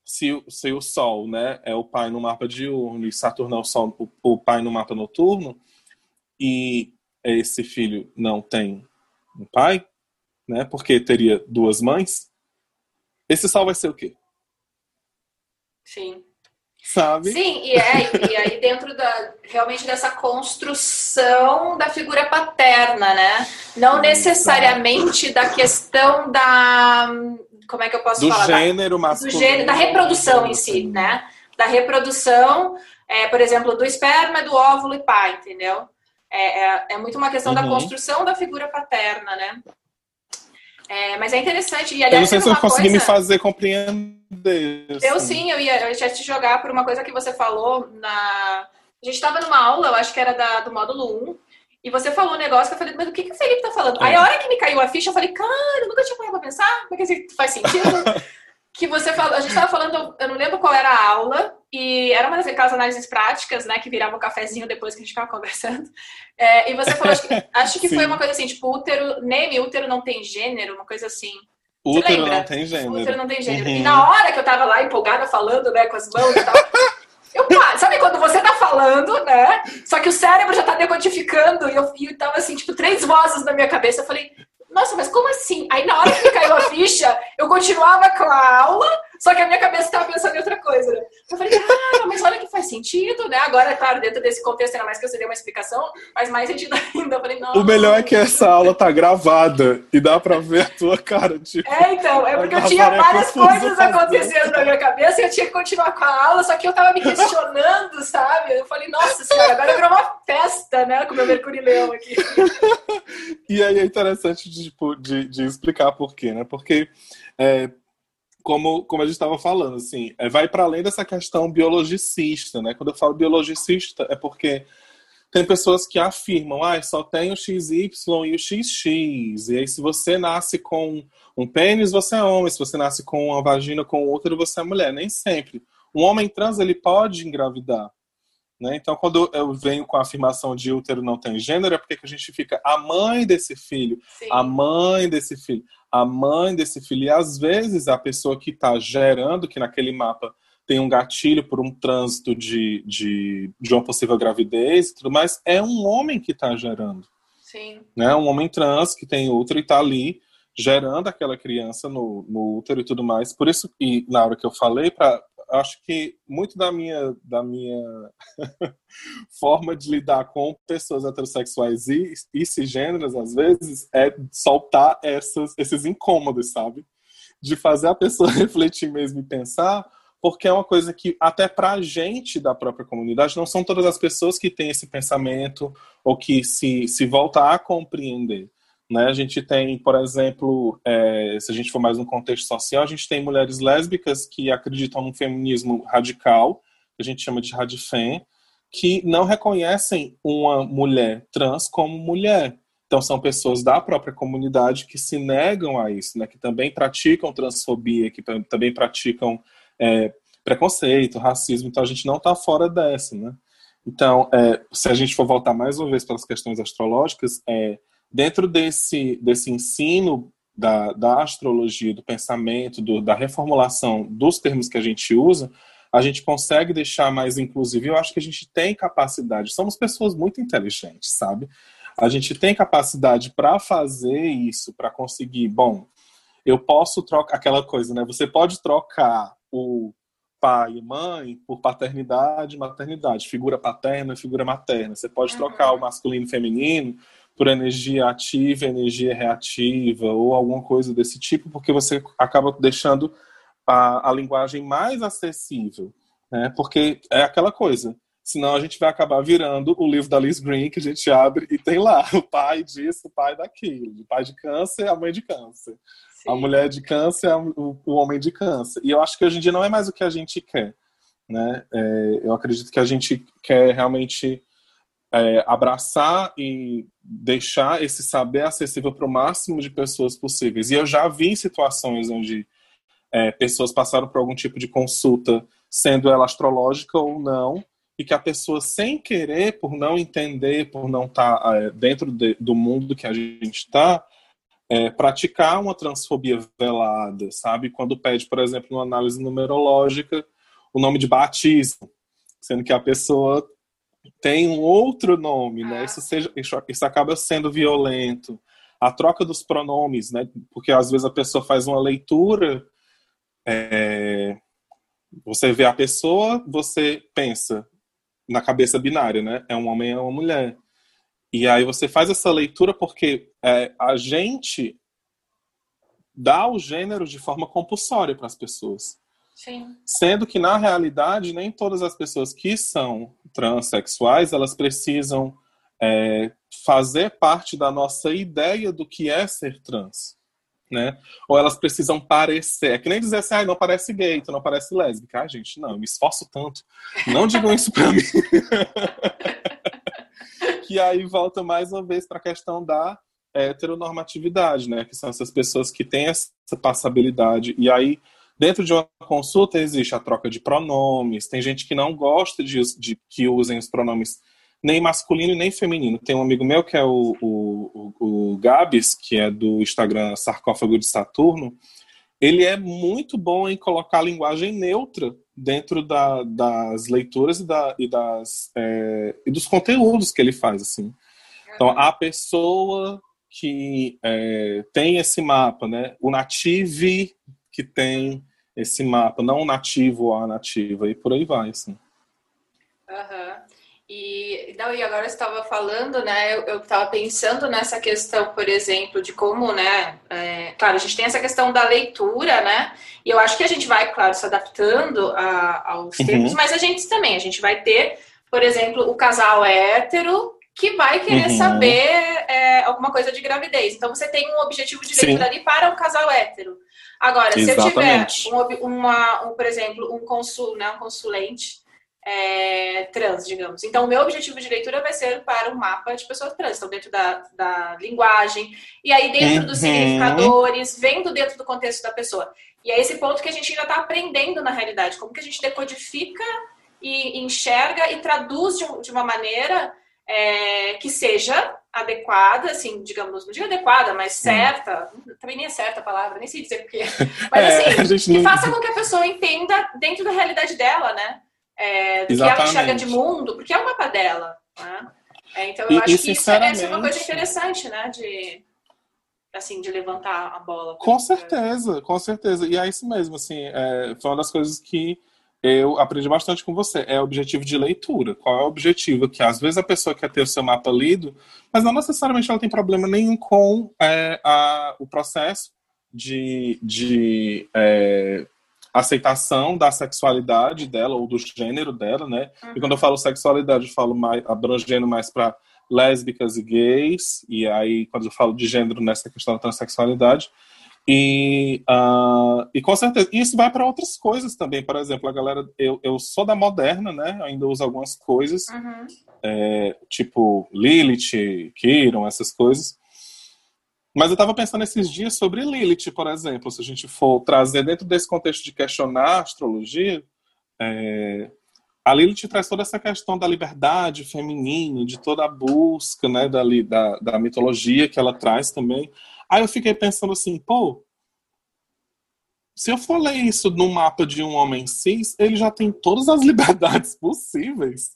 se, se o Sol, né, é o pai no mapa diurno e Saturno é o, sol, o, o pai no mapa noturno, e esse filho não tem um pai, né? Porque teria duas mães. Esse sol vai ser o quê? Sim. Sabe? Sim, e, é, e aí dentro da, realmente dessa construção da figura paterna, né? Não necessariamente da questão da. Como é que eu posso do falar? Gênero masculino. Do gênero, da reprodução em si, né? Da reprodução, é, por exemplo, do esperma, do óvulo e pai, entendeu? É, é, é muito uma questão uhum. da construção da figura paterna, né? É, mas é interessante. E, aliás, eu não sei se eu consegui me fazer compreender. Eu assim. sim, eu ia, eu ia te jogar por uma coisa que você falou na. A gente estava numa aula, eu acho que era da, do módulo 1, e você falou um negócio que eu falei, mas o que, que o Felipe tá falando? É. Aí a hora que me caiu a ficha, eu falei, cara, eu nunca tinha parado pra pensar, porque assim, faz sentido. que você falou, a gente estava falando, eu não lembro qual era a aula, e era uma daquelas análises práticas, né, que virava um cafezinho depois que a gente ficava conversando. É, e você falou, acho que, acho que foi uma coisa assim, tipo, útero, neme, útero não tem gênero, uma coisa assim. Útero não tem gênero. Útero não tem gênero. Uhum. E na hora que eu tava lá empolgada falando, né, com as mãos e tal, eu, sabe quando você tá falando, né? Só que o cérebro já tá decodificando e eu, e eu tava assim, tipo, três vozes na minha cabeça. Eu falei, nossa, mas como assim? Aí na hora que caiu a ficha, eu continuava com a aula, só que a minha cabeça estava pensando em outra coisa. Né? Eu falei, ah, mas olha que faz sentido, né? Agora, claro, dentro desse contexto, ainda mais que eu dei uma explicação, faz mais sentido ainda. Eu falei, não. O melhor é que essa aula tá gravada e dá pra ver a tua cara. Tipo, é, então, é porque eu tinha várias coisas acontecendo na minha cabeça e eu tinha que continuar com a aula, só que eu tava me questionando, sabe? Eu falei, nossa senhora, agora virou uma festa, né? Com o meu Mercúrio Leão aqui. e aí é interessante de, tipo, de, de explicar por quê, né? Porque. É, como, como a gente estava falando, assim, é, vai para além dessa questão biologicista, né? Quando eu falo biologicista, é porque tem pessoas que afirmam, ah, só tem o XY e o XX. E aí, se você nasce com um pênis, você é homem. Se você nasce com uma vagina com outro, você é mulher. Nem sempre. Um homem trans, ele pode engravidar. Né? Então, quando eu venho com a afirmação de útero não tem gênero, é porque a gente fica a mãe desse filho, Sim. a mãe desse filho, a mãe desse filho. E às vezes a pessoa que está gerando, que naquele mapa tem um gatilho por um trânsito de, de, de uma possível gravidez e tudo mais, é um homem que está gerando. Sim. Né? Um homem trans que tem útero e está ali gerando aquela criança no, no útero e tudo mais. Por isso, e na hora que eu falei, para acho que muito da minha, da minha forma de lidar com pessoas heterossexuais e, e cisgêneras, às vezes, é soltar essas, esses incômodos, sabe? De fazer a pessoa refletir mesmo e pensar, porque é uma coisa que, até para a gente da própria comunidade, não são todas as pessoas que têm esse pensamento ou que se, se volta a compreender. Né? A gente tem, por exemplo, é, se a gente for mais no contexto social, a gente tem mulheres lésbicas que acreditam num feminismo radical, que a gente chama de radifem, que não reconhecem uma mulher trans como mulher. Então, são pessoas da própria comunidade que se negam a isso, né? que também praticam transfobia, que também praticam é, preconceito, racismo. Então, a gente não está fora dessa. Né? Então, é, se a gente for voltar mais uma vez para as questões astrológicas, é, Dentro desse, desse ensino da, da astrologia, do pensamento, do, da reformulação dos termos que a gente usa, a gente consegue deixar mais inclusivo. Eu acho que a gente tem capacidade, somos pessoas muito inteligentes, sabe? A gente tem capacidade para fazer isso, para conseguir. Bom, eu posso trocar aquela coisa, né? Você pode trocar o pai e mãe por paternidade e maternidade, figura paterna e figura materna. Você pode uhum. trocar o masculino e feminino por energia ativa, energia reativa ou alguma coisa desse tipo, porque você acaba deixando a, a linguagem mais acessível, né? Porque é aquela coisa. Senão a gente vai acabar virando o livro da Liz Green que a gente abre e tem lá o pai disso, o pai daquilo, o pai de câncer, a mãe de câncer, Sim. a mulher de câncer, o, o homem de câncer. E eu acho que hoje em dia não é mais o que a gente quer, né? É, eu acredito que a gente quer realmente é, abraçar e deixar esse saber acessível para o máximo de pessoas possíveis. E eu já vi situações onde é, pessoas passaram por algum tipo de consulta, sendo ela astrológica ou não, e que a pessoa, sem querer, por não entender, por não estar tá, é, dentro de, do mundo que a gente está, é, praticar uma transfobia velada, sabe? Quando pede, por exemplo, uma análise numerológica, o nome de batismo, sendo que a pessoa tem um outro nome, né? Isso, seja, isso, isso acaba sendo violento. A troca dos pronomes, né? Porque às vezes a pessoa faz uma leitura, é, você vê a pessoa, você pensa na cabeça binária, né? É um homem, é uma mulher. E aí você faz essa leitura porque é, a gente dá o gênero de forma compulsória para as pessoas. Sendo que, na realidade, nem todas as pessoas que são transexuais, elas precisam é, fazer parte da nossa ideia do que é ser trans. Né? Ou elas precisam parecer. É que nem dizer assim, ah, não parece gay, não parece lésbica. Ah, gente, não, eu me esforço tanto. Não digam isso pra mim. que aí volta mais uma vez para a questão da heteronormatividade, né? Que são essas pessoas que têm essa passabilidade. E aí Dentro de uma consulta existe a troca de pronomes. Tem gente que não gosta de, de que usem os pronomes nem masculino nem feminino. Tem um amigo meu que é o, o, o, o Gabs, que é do Instagram Sarcófago de Saturno. Ele é muito bom em colocar a linguagem neutra dentro da, das leituras e, da, e, das, é, e dos conteúdos que ele faz. Assim. Então, a pessoa que é, tem esse mapa, né? o native que tem esse mapa, não nativo a nativa, e por aí vai, assim. Uhum. E, não, e agora estava falando, né? Eu estava pensando nessa questão, por exemplo, de como, né? É, claro, a gente tem essa questão da leitura, né? E eu acho que a gente vai, claro, se adaptando a, aos uhum. termos, mas a gente também, a gente vai ter, por exemplo, o casal hétero que vai querer uhum. saber é, alguma coisa de gravidez. Então você tem um objetivo de leitura ali para um casal hétero. Agora, Exatamente. se eu tiver, um, uma, um, por exemplo, um consul, né, um consulente é, trans, digamos. Então, o meu objetivo de leitura vai ser para um mapa de pessoas trans, então dentro da, da linguagem, e aí dentro uhum. dos significadores, vendo dentro do contexto da pessoa. E é esse ponto que a gente ainda está aprendendo na realidade, como que a gente decodifica e enxerga e traduz de, de uma maneira é, que seja adequada, assim, digamos, não digo adequada, mas certa, hum. também nem é certa a palavra, nem sei dizer porquê, mas é, assim, que não... faça com que a pessoa entenda dentro da realidade dela, né? É, do Exatamente. que ela enxerga de mundo, porque é o mapa dela, né? É, então eu e, acho e, que isso é, é uma coisa interessante, né? De, assim, de levantar a bola. Com certeza, com certeza. E é isso mesmo, assim, é, foi uma das coisas que eu aprendi bastante com você. É objetivo de leitura. Qual é o objetivo? Que às vezes a pessoa quer ter o seu mapa lido, mas não necessariamente ela tem problema nenhum com é, a, o processo de, de é, aceitação da sexualidade dela ou do gênero dela, né? Uhum. E quando eu falo sexualidade, eu falo mais, abrangendo mais para lésbicas e gays, e aí quando eu falo de gênero nessa questão da transexualidade, e, uh, e com certeza, isso vai para outras coisas também. Por exemplo, a galera, eu, eu sou da moderna, né? Ainda uso algumas coisas, uhum. é, tipo Lilith, Kiron, essas coisas. Mas eu estava pensando esses dias sobre Lilith, por exemplo, se a gente for trazer dentro desse contexto de questionar a astrologia, é, a Lilith traz toda essa questão da liberdade feminina, de toda a busca né, da, da, da mitologia que ela traz também. Aí eu fiquei pensando assim, pô, se eu for ler isso no mapa de um homem cis, ele já tem todas as liberdades possíveis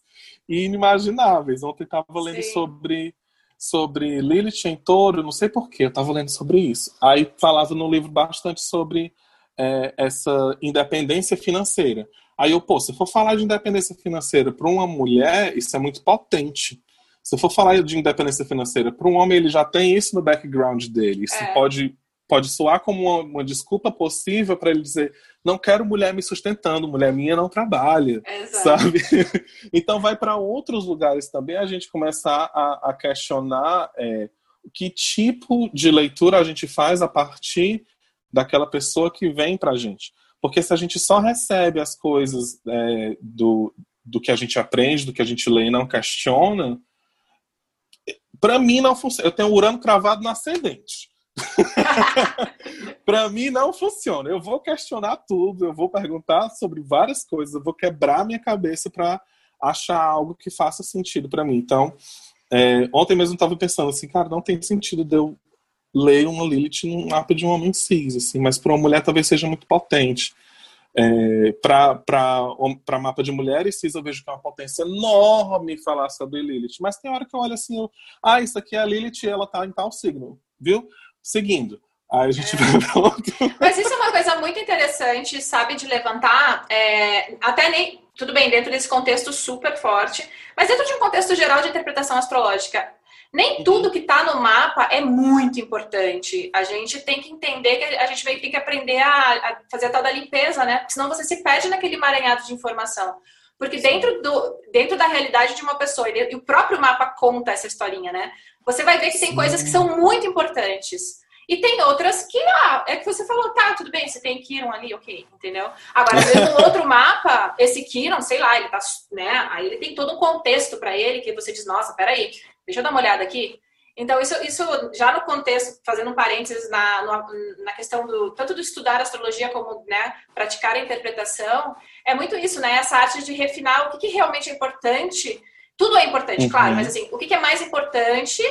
e inimagináveis. Ontem eu estava lendo sobre, sobre Lilith em touro, não sei porquê, eu estava lendo sobre isso. Aí falava no livro bastante sobre é, essa independência financeira. Aí eu, pô, se for falar de independência financeira para uma mulher, isso é muito potente. Se for falar de independência financeira para um homem, ele já tem isso no background dele. Isso é. pode, pode soar como uma, uma desculpa possível para ele dizer: não quero mulher me sustentando, mulher minha não trabalha, Exato. sabe? então vai para outros lugares também a gente começar a, a questionar é, que tipo de leitura a gente faz a partir daquela pessoa que vem para a gente. Porque se a gente só recebe as coisas é, do, do que a gente aprende, do que a gente lê e não questiona, para mim não funciona. Eu tenho o Urano cravado no ascendente. para mim não funciona. Eu vou questionar tudo, eu vou perguntar sobre várias coisas, eu vou quebrar minha cabeça para achar algo que faça sentido para mim. Então, é, ontem mesmo eu estava pensando assim, cara, não tem sentido de eu ler uma Lilith num mapa de um homem cis, assim, mas para uma mulher talvez seja muito potente. É, para mapa de mulheres cis, eu vejo que é uma potência enorme falar sobre Lilith. Mas tem hora que eu olho assim, eu, ah, isso aqui é a Lilith ela tá em tal signo, viu? Seguindo. Aí a gente é. vai pra outro. Mas isso é uma coisa muito interessante, sabe, de levantar, é, até nem, tudo bem, dentro desse contexto super forte, mas dentro de um contexto geral de interpretação astrológica. Nem uhum. tudo que está no mapa é muito importante. A gente tem que entender que a gente ter que aprender a, a fazer a tal da limpeza, né? Porque senão você se perde naquele emaranhado de informação. Porque dentro, do, dentro da realidade de uma pessoa, e o próprio mapa conta essa historinha, né? Você vai ver que tem coisas que são muito importantes. E tem outras que, ah, é que você falou, tá, tudo bem, você tem Kiron ali, ok, entendeu? Agora, às vezes, no outro mapa, esse Kiron, sei lá, ele tá, né, aí ele tem todo um contexto para ele que você diz, nossa, peraí, Deixa eu dar uma olhada aqui. Então, isso, isso já no contexto, fazendo um parênteses na, na questão do tanto do estudar astrologia como né, praticar a interpretação, é muito isso, né? Essa arte de refinar o que, que realmente é importante. Tudo é importante, uhum. claro, mas assim, o que, que é mais importante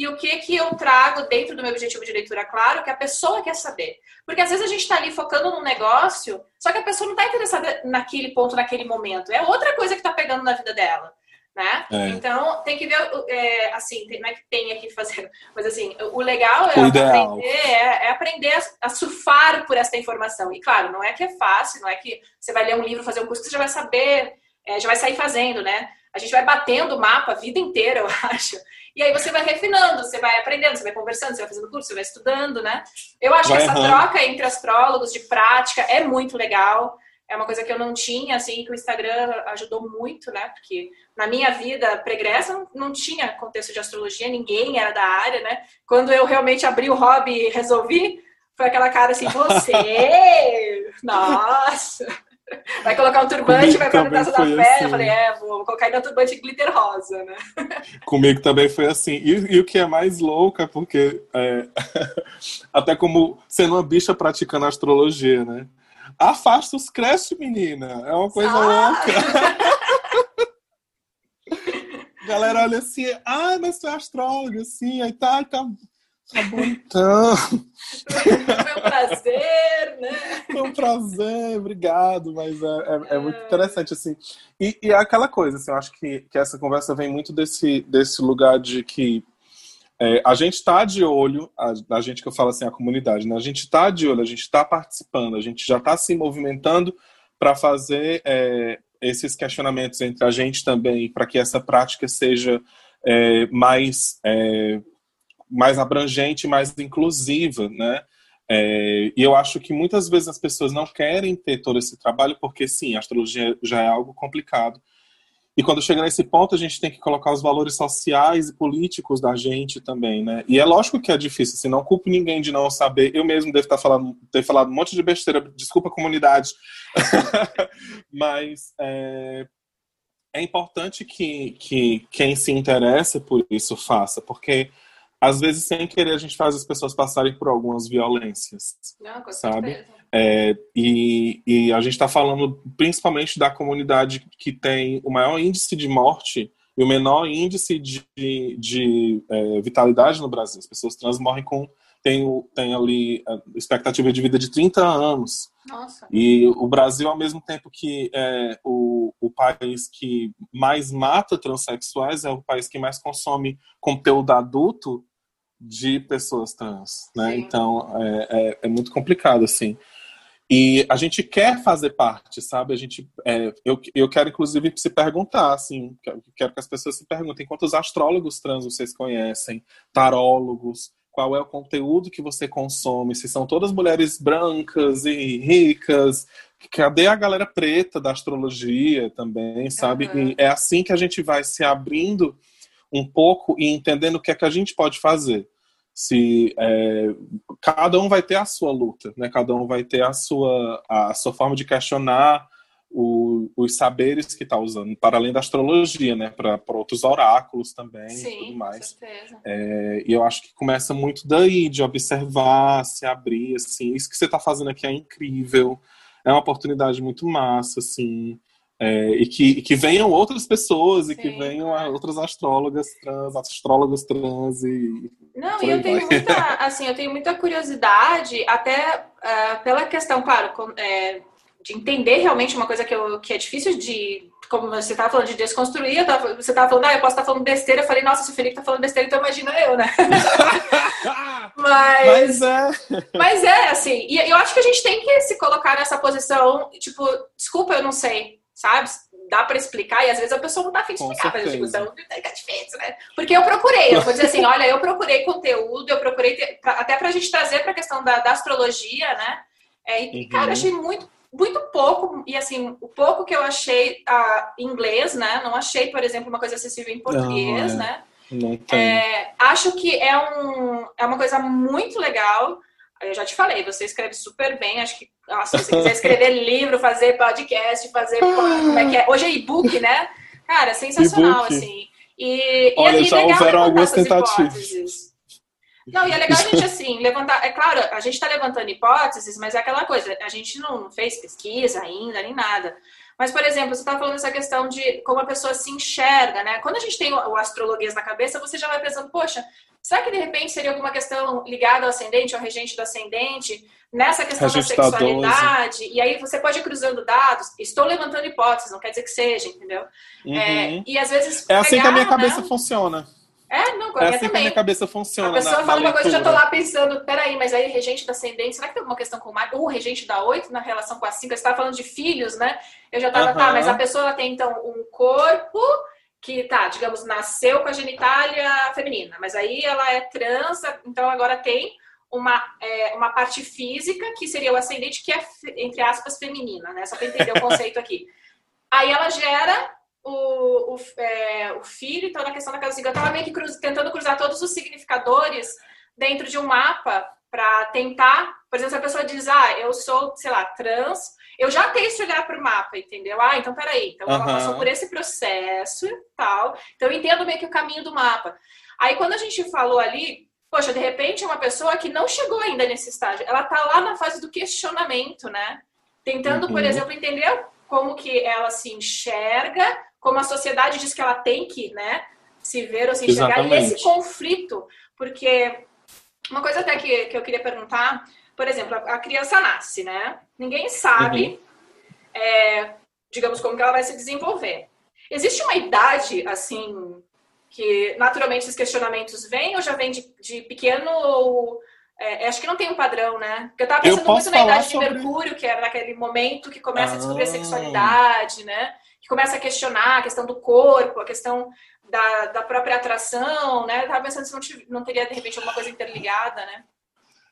e o que que eu trago dentro do meu objetivo de leitura, claro, que a pessoa quer saber. Porque às vezes a gente está ali focando num negócio, só que a pessoa não está interessada naquele ponto, naquele momento. É outra coisa que está pegando na vida dela né? É. Então tem que ver, é, assim, não é que tem aqui fazer, mas assim, o legal é o aprender, é, é aprender a, a, surfar por essa informação. E claro, não é que é fácil, não é que você vai ler um livro, fazer um curso, você já vai saber, é, já vai sair fazendo, né? A gente vai batendo o mapa a vida inteira, eu acho. E aí você vai refinando, você vai aprendendo, você vai conversando, você vai fazendo curso, você vai estudando, né? Eu acho vai que essa errando. troca entre astrólogos de prática é muito legal é uma coisa que eu não tinha, assim, que o Instagram ajudou muito, né? Porque na minha vida pregressa não, não tinha contexto de astrologia, ninguém era da área, né? Quando eu realmente abri o hobby e resolvi, foi aquela cara assim, você! Nossa! Vai colocar um turbante, Comigo vai pra taça da fé. Assim. Eu falei, é, vou colocar ainda um turbante glitter rosa, né? Comigo também foi assim. E, e o que é mais louco é porque, é, até como sendo uma bicha praticando astrologia, né? Afasta os creches, menina. É uma coisa ah. louca. galera olha assim, ah, mas tu é astróloga, assim, aí tá, tá, tá bom então. Foi um prazer, né? Foi um prazer, obrigado, mas é, é, é muito é. interessante, assim. E, e, é aquela coisa, assim, eu acho que, que essa conversa vem muito desse, desse lugar de que é, a gente está de olho, a, a, gente que eu falo assim, a comunidade, né? A gente está de olho, a gente está participando, a gente já está se movimentando para fazer é, esses questionamentos entre a gente também, para que essa prática seja é, mais, é, mais abrangente, mais inclusiva, né? É, e eu acho que muitas vezes as pessoas não querem ter todo esse trabalho, porque sim, a astrologia já é algo complicado. E quando chega nesse ponto, a gente tem que colocar os valores sociais e políticos da gente também, né? E é lógico que é difícil, assim, não culpo ninguém de não saber. Eu mesmo devo estar falando, ter falado um monte de besteira, desculpa comunidade. Mas é, é importante que, que quem se interessa por isso faça, porque às vezes, sem querer, a gente faz as pessoas passarem por algumas violências. Não, com sabe? É, e, e, a gente está falando principalmente da comunidade que tem o maior índice de morte e o menor índice de, de, de é, vitalidade no Brasil. As pessoas trans morrem com. Tem, tem ali a expectativa de vida de 30 anos. Nossa. E o Brasil, ao mesmo tempo que é o, o país que mais mata transexuais, é o país que mais consome conteúdo adulto de pessoas trans, né? Sim. Então é, é, é, muito complicado assim. E a gente quer fazer parte, sabe? A gente, é, eu, eu quero inclusive se perguntar, assim, quero que as pessoas se perguntem quantos astrólogos trans vocês conhecem, tarólogos, qual é o conteúdo que você consome, se são todas mulheres brancas e ricas, cadê a galera preta da astrologia também, sabe? Uhum. E é assim que a gente vai se abrindo um pouco e entendendo o que é que a gente pode fazer. Se é, cada um vai ter a sua luta, né? Cada um vai ter a sua a sua forma de questionar o, os saberes que está usando, para além da astrologia, né? Para outros oráculos também Sim, e tudo mais. Com certeza. É, e eu acho que começa muito daí, de observar, se abrir, assim. Isso que você está fazendo aqui é incrível. É uma oportunidade muito massa, assim. É, e, que, e que venham outras pessoas Sim. e que venham outras astrólogas trans, astrólogos trans e. Não, e eu tenho muita, assim, eu tenho muita curiosidade, até uh, pela questão, claro, com, é, de entender realmente uma coisa que, eu, que é difícil de. Como você estava falando de desconstruir, tava, você estava falando, ah, eu posso estar falando besteira. Eu falei, nossa, se o Felipe está falando besteira, então imagina eu, né? mas, mas é. Mas é, assim, e eu acho que a gente tem que se colocar nessa posição, tipo, desculpa, eu não sei sabe? Dá para explicar, e às vezes a pessoa não tá afim de explicar, mas a discussão fica difícil, né? Porque eu procurei, eu vou dizer assim, olha, eu procurei conteúdo, eu procurei, ter, pra, até pra gente trazer pra questão da, da astrologia, né? É, e, uhum. cara, eu achei muito, muito pouco, e assim, o pouco que eu achei ah, em inglês, né? Não achei, por exemplo, uma coisa acessível em português, não, é. né? Não tem. É, acho que é, um, é uma coisa muito legal. Eu já te falei, você escreve super bem, acho que nossa, se você quiser escrever livro, fazer podcast, fazer. Como é que é? Hoje é e-book, né? Cara, sensacional, assim. E, Olha, e é já houveram algumas tentativas. Não, e é legal a gente, assim, levantar. É claro, a gente está levantando hipóteses, mas é aquela coisa, a gente não fez pesquisa ainda, nem nada. Mas, por exemplo, você está falando essa questão de como a pessoa se enxerga, né? Quando a gente tem o astrologuês na cabeça, você já vai pensando, poxa, será que de repente seria alguma questão ligada ao ascendente, ao regente do ascendente? Nessa questão da sexualidade, e aí você pode ir cruzando dados, estou levantando hipóteses, não quer dizer que seja, entendeu? Uhum. É, e às vezes. É assim que a minha cabeça né? funciona. É, não, é assim também. que a minha cabeça funciona. A pessoa na, fala na uma coisa, eu já tô lá pensando, peraí, mas aí regente da ascendente, será que tem alguma questão com o Marte? Ou regente da 8 na relação com a 5? Você estava falando de filhos, né? Eu já tava, uhum. tá, mas a pessoa tem então um corpo que, tá, digamos, nasceu com a genitália feminina, mas aí ela é trans, então agora tem uma, é, uma parte física, que seria o ascendente, que é, entre aspas, feminina, né? Só para entender o conceito aqui. Aí ela gera o, o, é, o filho, então na questão da casa eu estava meio que cruz, tentando cruzar todos os significadores dentro de um mapa para tentar, por exemplo, se a pessoa diz, ah, eu sou, sei lá, trans, eu já tenho esse olhar para o mapa, entendeu? Ah, então peraí, então ela passou por esse processo e tal, então eu entendo meio que o caminho do mapa. Aí quando a gente falou ali, poxa, de repente é uma pessoa que não chegou ainda nesse estágio. Ela tá lá na fase do questionamento, né? tentando, uhum. por exemplo, entender como que ela se enxerga, como a sociedade diz que ela tem que, né, se ver ou se enxergar, Exatamente. e esse conflito, porque uma coisa até que, que eu queria perguntar, por exemplo, a, a criança nasce, né? Ninguém sabe, uhum. é, digamos, como que ela vai se desenvolver. Existe uma idade, assim, que naturalmente esses questionamentos vêm ou já vem de, de pequeno ou é, acho que não tem um padrão, né? Porque eu tava pensando eu muito na idade sobre... de Mercúrio, que era naquele momento que começa ah. a descobrir a ah. sexualidade, né? Que começa a questionar a questão do corpo, a questão da, da própria atração, né? Eu tava pensando se não, não teria, de repente, alguma coisa interligada, né?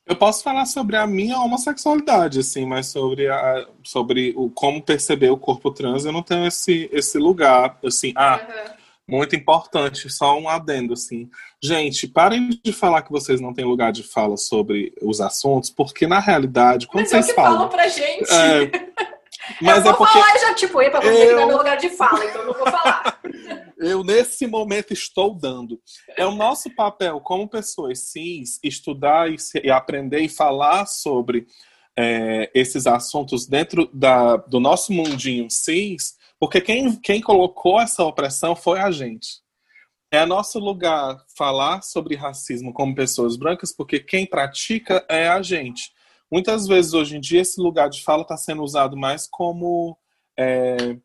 Eu posso falar sobre a minha homossexualidade, assim, mas sobre, a, sobre o, como perceber o corpo trans, eu não tenho esse, esse lugar, assim, ah, uhum. Muito importante, só um adendo, assim. Gente, parem de falar que vocês não têm lugar de fala sobre os assuntos, porque na realidade, quando mas vocês é o que falam. falam pra gente. É, mas eu é vou porque falar já, tipo, epa, você eu... que não é lugar de fala, então não vou falar. eu, nesse momento, estou dando. É o nosso papel, como pessoas cis, estudar e, e aprender e falar sobre é, esses assuntos dentro da, do nosso mundinho cis, porque quem, quem colocou essa opressão foi a gente. É nosso lugar falar sobre racismo como pessoas brancas, porque quem pratica é a gente. Muitas vezes, hoje em dia, esse lugar de fala está sendo usado mais como é,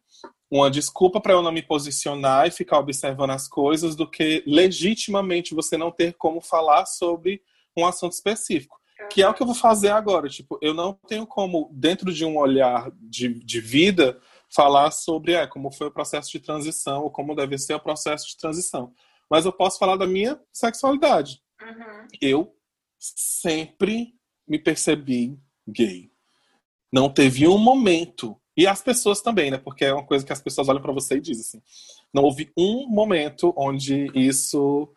uma desculpa para eu não me posicionar e ficar observando as coisas, do que legitimamente você não ter como falar sobre um assunto específico. Que é o que eu vou fazer agora. Tipo, eu não tenho como, dentro de um olhar de, de vida, falar sobre é, como foi o processo de transição ou como deve ser o processo de transição. Mas eu posso falar da minha sexualidade. Uhum. Eu sempre me percebi gay. Não teve um momento. E as pessoas também, né? Porque é uma coisa que as pessoas olham para você e dizem assim. Não houve um momento onde isso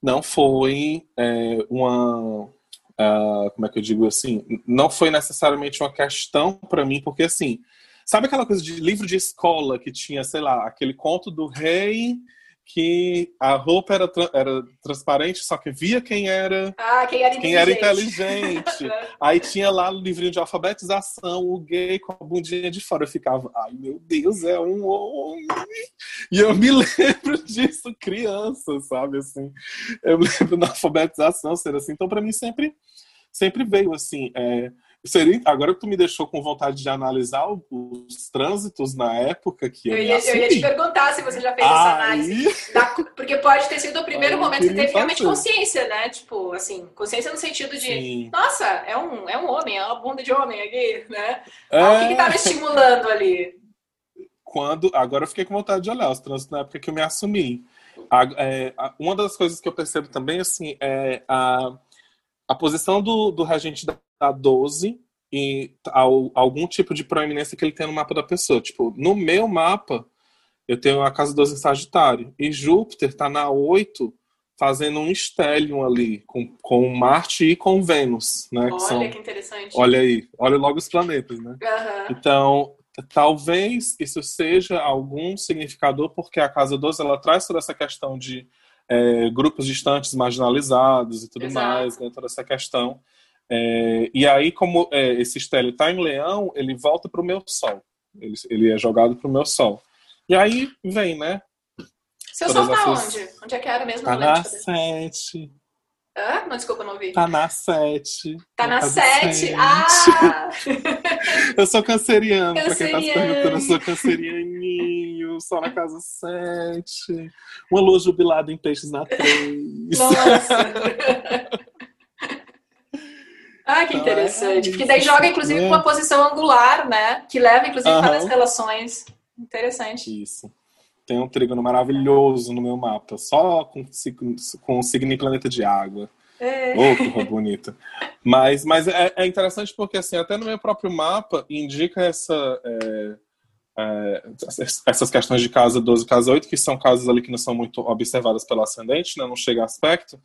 não foi é, uma. Uh, como é que eu digo assim? Não foi necessariamente uma questão para mim, porque assim Sabe aquela coisa de livro de escola que tinha, sei lá, aquele conto do rei que a roupa era, tra era transparente, só que via quem era, ah, quem era quem inteligente. Era inteligente. Aí tinha lá no livrinho de alfabetização o gay com a bundinha de fora. Eu ficava, ai meu Deus, é um homem. E eu me lembro disso criança, sabe? Assim, eu me lembro na alfabetização ser assim. Então, para mim, sempre, sempre veio assim. É, Seria, agora que tu me deixou com vontade de analisar os trânsitos na época que eu, eu, ia, eu ia te perguntar se você já fez Aí... essa análise. Da, porque pode ter sido o primeiro Aí, momento que você teve realmente consciência, né? Tipo, assim, consciência no sentido de, Sim. nossa, é um, é um homem, é uma bunda de homem aqui, né? É... O que estava estimulando ali? Quando, agora eu fiquei com vontade de olhar os trânsitos na época que eu me assumi. A, é, a, uma das coisas que eu percebo também, assim, é a, a posição do, do regente da a 12 e ao, algum tipo de proeminência que ele tem no mapa da pessoa. Tipo, no meu mapa, eu tenho a casa 12 em Sagitário. E Júpiter está na 8, fazendo um stellium ali, com, com Marte e com Vênus. Né, olha que, são, que interessante. Olha aí, olha logo os planetas, né? Uhum. Então, talvez isso seja algum significador, porque a casa 12 ela traz toda essa questão de é, grupos distantes marginalizados e tudo Exato. mais, né, toda essa questão. É, e aí, como é, esse estélio está em leão, ele volta para o meu sol. Ele, ele é jogado para o meu sol. E aí vem, né? Seu sol tá essas... onde? Onde é que era mesmo? Tá na sete. Hã? Não, desculpa, não vi. Tá na sete. Tá na, sete? Ah! eu sou canceriano, canceriano, pra quem tá se perguntando, eu sou cancerianinho, só na casa sete. Uma lua jubilada em peixes na três. Nossa! Ah, que interessante. Porque daí joga, inclusive, com uma posição angular, né? Que leva, inclusive, uhum. várias relações. Interessante. Isso. Tem um trígono maravilhoso no meu mapa, só com, com o signo e planeta de água. É. Oh, que bonita. Mas, mas é, é, interessante porque, assim, até no meu próprio mapa indica essa, é, é, essas questões de casa 12 e casa 8, que são casas ali que não são muito observadas pelo ascendente, né, não chega a aspecto,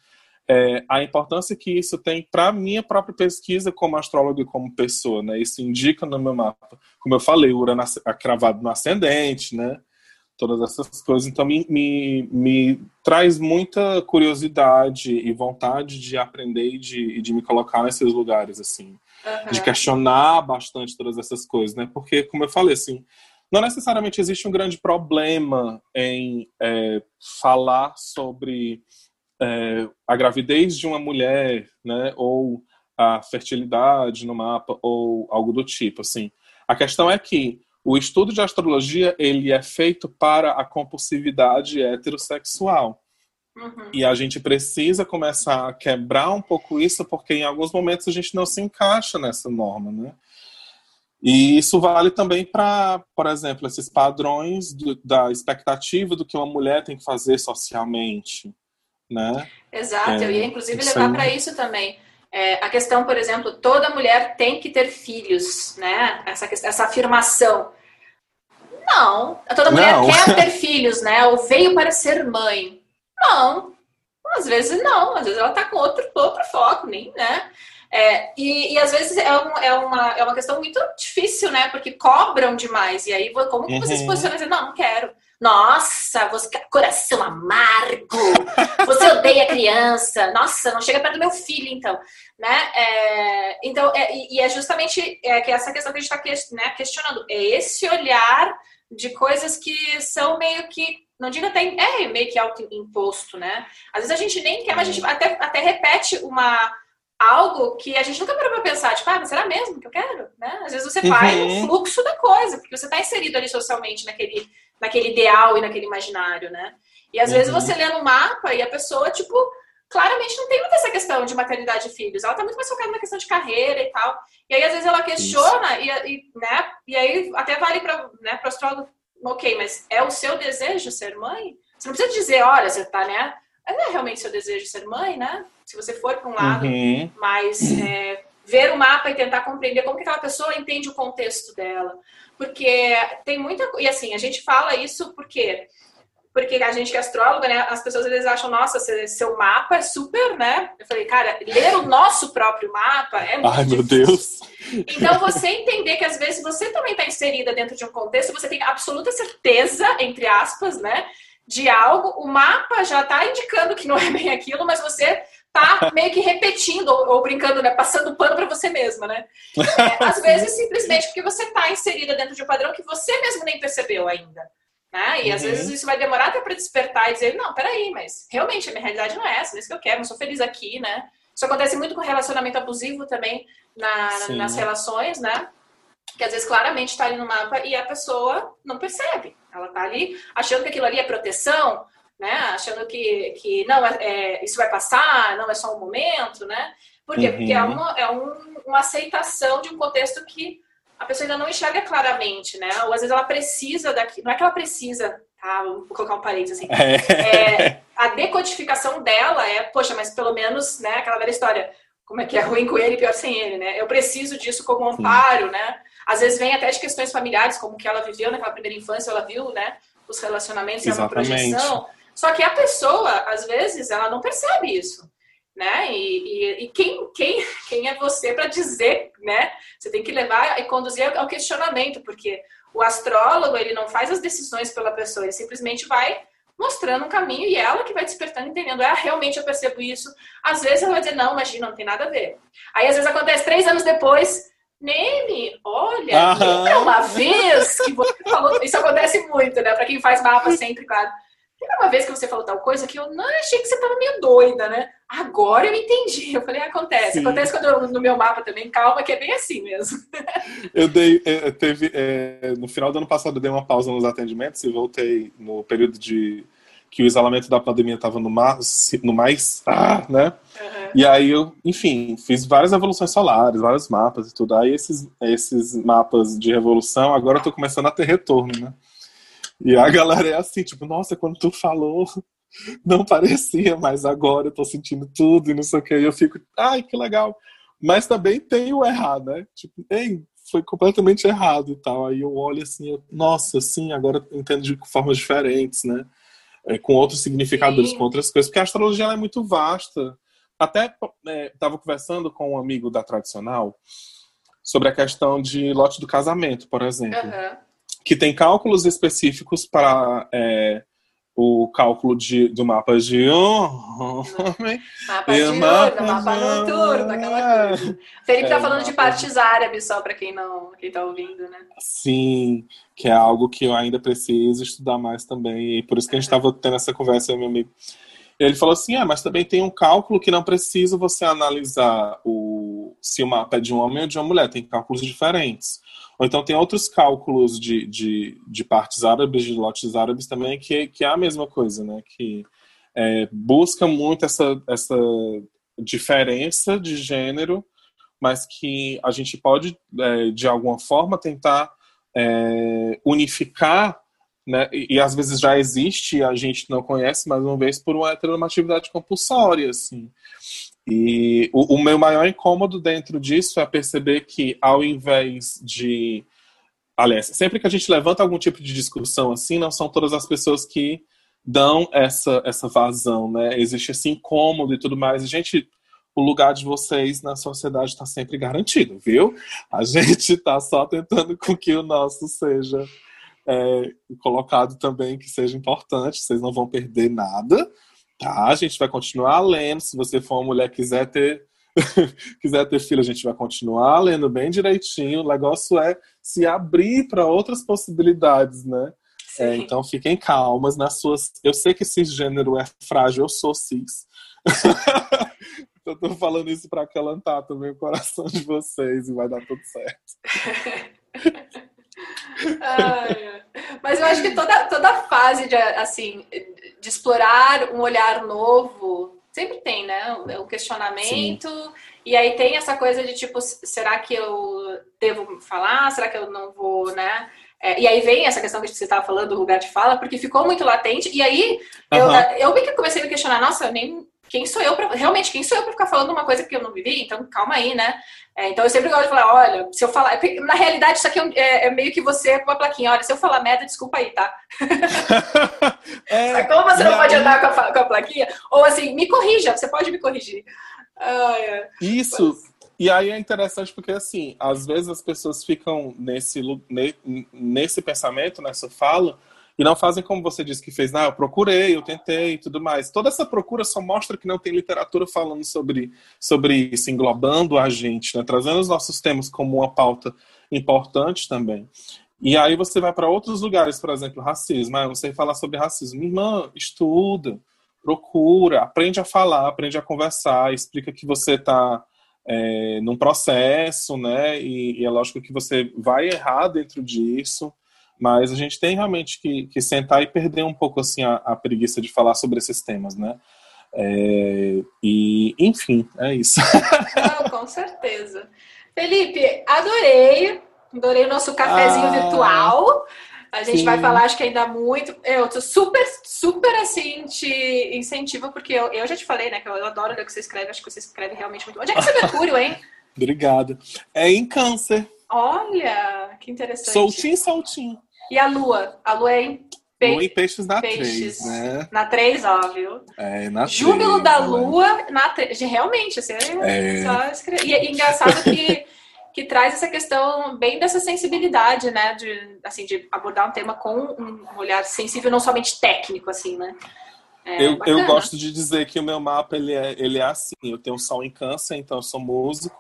é, a importância que isso tem para minha própria pesquisa como astrólogo e como pessoa, né? Isso indica no meu mapa. Como eu falei, o Urano cravado no ascendente, né? Todas essas coisas. Então, me, me, me traz muita curiosidade e vontade de aprender e de, de me colocar nesses lugares, assim. uhum. de questionar bastante todas essas coisas, né? Porque, como eu falei, assim, não necessariamente existe um grande problema em é, falar sobre é, a gravidez de uma mulher, né? Ou a fertilidade no mapa, ou algo do tipo, assim. A questão é que o estudo de astrologia ele é feito para a compulsividade heterossexual. Uhum. E a gente precisa começar a quebrar um pouco isso, porque em alguns momentos a gente não se encaixa nessa norma, né? E isso vale também para, por exemplo, esses padrões do, da expectativa do que uma mulher tem que fazer socialmente, né? Exato, é, eu ia inclusive levar para isso também. É, a questão, por exemplo, toda mulher tem que ter filhos, né? Essa, essa afirmação. Não, toda mulher não. quer ter filhos, né? Ou veio para ser mãe. Não, às vezes não, às vezes ela está com outro, outro foco, nem, né? É, e, e, às vezes é, um, é, uma, é uma questão muito difícil, né? Porque cobram demais. E aí, como que você uhum. se posiciona e diz, não, não quero. Nossa, você coração amargo, você odeia criança, nossa, não chega perto do meu filho, então, né? É, então, é, e é justamente é, que essa questão que a gente está né, questionando, é esse olhar de coisas que são meio que não digo até é meio que auto-imposto, né? Às vezes a gente nem quer, mas a gente até, até repete uma algo que a gente nunca parou pra pensar, tipo, ah, mas será mesmo que eu quero? Né? Às vezes você uhum. vai no fluxo da coisa, porque você está inserido ali socialmente naquele, naquele ideal e naquele imaginário, né? E às uhum. vezes você lê no mapa e a pessoa, tipo, claramente não tem muita essa questão de maternidade e filhos. Ela tá muito mais focada na questão de carreira e tal. E aí, às vezes, ela questiona e, e, né? E aí até vale para né, o astrólogo ok, mas é o seu desejo ser mãe? Você não precisa dizer, olha, você tá, né? Não é realmente seu desejo ser mãe, né? Se você for para um lado, uhum. mas é, ver o mapa e tentar compreender como que aquela pessoa entende o contexto dela. Porque tem muita... E assim, a gente fala isso porque porque a gente que é astróloga, né, as pessoas às vezes acham, nossa, seu mapa é super, né? Eu falei, cara, ler o nosso próprio mapa é muito Ai, difícil. meu Deus! Então, você entender que às vezes você também está inserida dentro de um contexto, você tem absoluta certeza, entre aspas, né, de algo, o mapa já está indicando que não é bem aquilo, mas você tá meio que repetindo ou, ou brincando, né, passando pano para você mesma, né? É, às vezes simplesmente porque você está inserida dentro de um padrão que você mesmo nem percebeu ainda. Né? E às uhum. vezes isso vai demorar até para despertar e dizer, não, peraí, mas realmente a minha realidade não é essa, não é isso que eu quero, não sou feliz aqui, né? Isso acontece muito com relacionamento abusivo também na, nas relações, né? Que às vezes claramente está ali no mapa e a pessoa não percebe. Ela está ali achando que aquilo ali é proteção, né? Achando que, que não, é, é, isso vai passar, não é só um momento, né? Por quê? Uhum. Porque é, uma, é um, uma aceitação de um contexto que a pessoa ainda não enxerga claramente, né? Ou às vezes ela precisa daqui. Não é que ela precisa, tá? Vou colocar um parênteses assim. É. É, a decodificação dela é, poxa, mas pelo menos, né, aquela velha história. Como é que é ruim com ele, pior sem ele, né? Eu preciso disso como amparo, né? Às vezes vem até de questões familiares, como que ela viveu naquela primeira infância, ela viu, né? Os relacionamentos e é uma projeção. Só que a pessoa, às vezes, ela não percebe isso né? E, e, e, quem, quem, quem é você para dizer, né? Você tem que levar e conduzir ao questionamento, porque o astrólogo ele não faz as decisões pela pessoa, ele simplesmente vai mostrando um caminho e ela que vai despertando, entendendo. É, realmente eu percebo isso. Às vezes ela vai dizer, não, imagina, não tem nada a ver. Aí às vezes acontece três anos depois, Neme, olha, lembra uma vez que você falou. Isso acontece muito, né? Para quem faz mapa sempre, claro. Lembra uma vez que você falou tal coisa que eu não achei que você estava meio doida, né? Agora eu entendi. Eu falei, acontece. Sim. Acontece quando eu, no meu mapa também, calma, que é bem assim mesmo. Eu dei, é, teve, é, no final do ano passado eu dei uma pausa nos atendimentos e voltei no período de que o isolamento da pandemia estava no mais, no mais ah, né? Uhum. E aí eu, enfim, fiz várias evoluções solares, vários mapas e tudo. Aí esses, esses mapas de revolução, agora eu tô começando a ter retorno, né? E a galera é assim, tipo, nossa, quando tu falou, não parecia, mas agora eu tô sentindo tudo e não sei o que. E eu fico, ai, que legal. Mas também tem o errado, né? Tipo, ei, foi completamente errado e tal. Aí eu olho assim, eu, nossa, sim, agora eu entendo de formas diferentes, né? É, com outros significadores, sim. com outras coisas, porque a astrologia é muito vasta. Até estava é, conversando com um amigo da tradicional sobre a questão de lote do casamento, por exemplo. Uhum que tem cálculos específicos para é, o cálculo de, do mapa de homem. Mapa de mapa, mapa noturno, aquela coisa. Felipe tá é, tá falando de partes árabes, só para quem não quem tá ouvindo, né? Sim, que é algo que eu ainda preciso estudar mais também. E por isso que a gente estava tendo essa conversa, meu amigo. Ele falou assim: ah, mas também tem um cálculo que não precisa você analisar o, se o mapa é de um homem ou de uma mulher, tem cálculos diferentes. Ou então tem outros cálculos de, de, de partes árabes, de lotes árabes também, que, que é a mesma coisa, né? Que é, busca muito essa, essa diferença de gênero, mas que a gente pode, é, de alguma forma, tentar é, unificar, né? E, e, às vezes já existe, a gente não conhece, mais uma vez, por uma heteronormatividade compulsória, assim. E o, o, meu maior incômodo dentro disso é perceber que, ao invés de. Aliás, sempre que a gente levanta algum tipo de discussão assim, não são todas as pessoas que dão essa, essa vazão, né? Existe esse incômodo e tudo mais. E, gente, o lugar de vocês na sociedade está sempre garantido, viu? A gente está só tentando com que o nosso seja é, colocado também, que seja importante. Vocês não vão perder nada. Tá, a gente vai continuar lendo. Se você for uma mulher quiser ter quiser ter filho, a gente vai continuar lendo bem direitinho. O negócio é se abrir para outras possibilidades, né? É, então fiquem calmas nas suas. Eu sei que cisgênero é frágil, eu sou cis. então tô falando isso para acalentar também o coração de vocês e vai dar tudo certo. Ai, mas eu acho que toda, toda fase de, assim, de explorar um olhar novo sempre tem, né? O questionamento. Sim. E aí tem essa coisa de tipo, será que eu devo falar? Será que eu não vou, né? É, e aí vem essa questão que você estava falando do lugar de fala, porque ficou muito latente. E aí uhum. eu, eu que comecei a me questionar, nossa, eu nem quem sou eu para realmente quem sou eu para ficar falando uma coisa que eu não vivi? Então calma aí, né? É, então eu sempre gosto de falar, olha, se eu falar, é na realidade isso aqui é, é, é, meio que você com uma plaquinha, olha, se eu falar merda, desculpa aí, tá? é, Como você não pode aí... andar com a, com a, plaquinha? Ou assim, me corrija, você pode me corrigir. Ah, isso. Mas... E aí é interessante porque, assim, às vezes as pessoas ficam nesse, nesse pensamento, nessa fala, e não fazem como você disse que fez, ah, eu procurei, eu tentei e tudo mais. Toda essa procura só mostra que não tem literatura falando sobre, sobre isso, englobando a gente, né? trazendo os nossos temas como uma pauta importante também. E aí você vai para outros lugares, por exemplo, racismo. Ah, você falar sobre racismo. Irmã, estuda, procura, aprende a falar, aprende a conversar, explica que você está é, num processo, né? E, e, é lógico que você vai errar dentro disso. Mas a gente tem realmente que, que sentar e perder um pouco assim a, a preguiça de falar sobre esses temas, né? É, e, enfim, é isso. Não, com certeza. Felipe, adorei. Adorei o nosso cafezinho ah, virtual. A gente sim. vai falar, acho que ainda muito. Eu tô super, super assim, te incentivo, porque eu, eu já te falei, né, que eu adoro ler o que você escreve, acho que você escreve realmente muito. Onde é que você é Mercúrio, hein? Obrigado. É em câncer. Olha, que interessante. Soltinho, soltinho. E a lua? A lua é em Pe... Lua em peixes na peixes. 3, né? Na 3, óbvio. É, na Júbilo 3, da né? lua na 3. Realmente, assim, é, é. só escrever. E é engraçado que, que traz essa questão bem dessa sensibilidade, né? De, assim, de abordar um tema com um olhar sensível, não somente técnico, assim, né? É, eu, eu gosto de dizer que o meu mapa ele é, ele é assim. Eu tenho sol em câncer, então eu sou músico.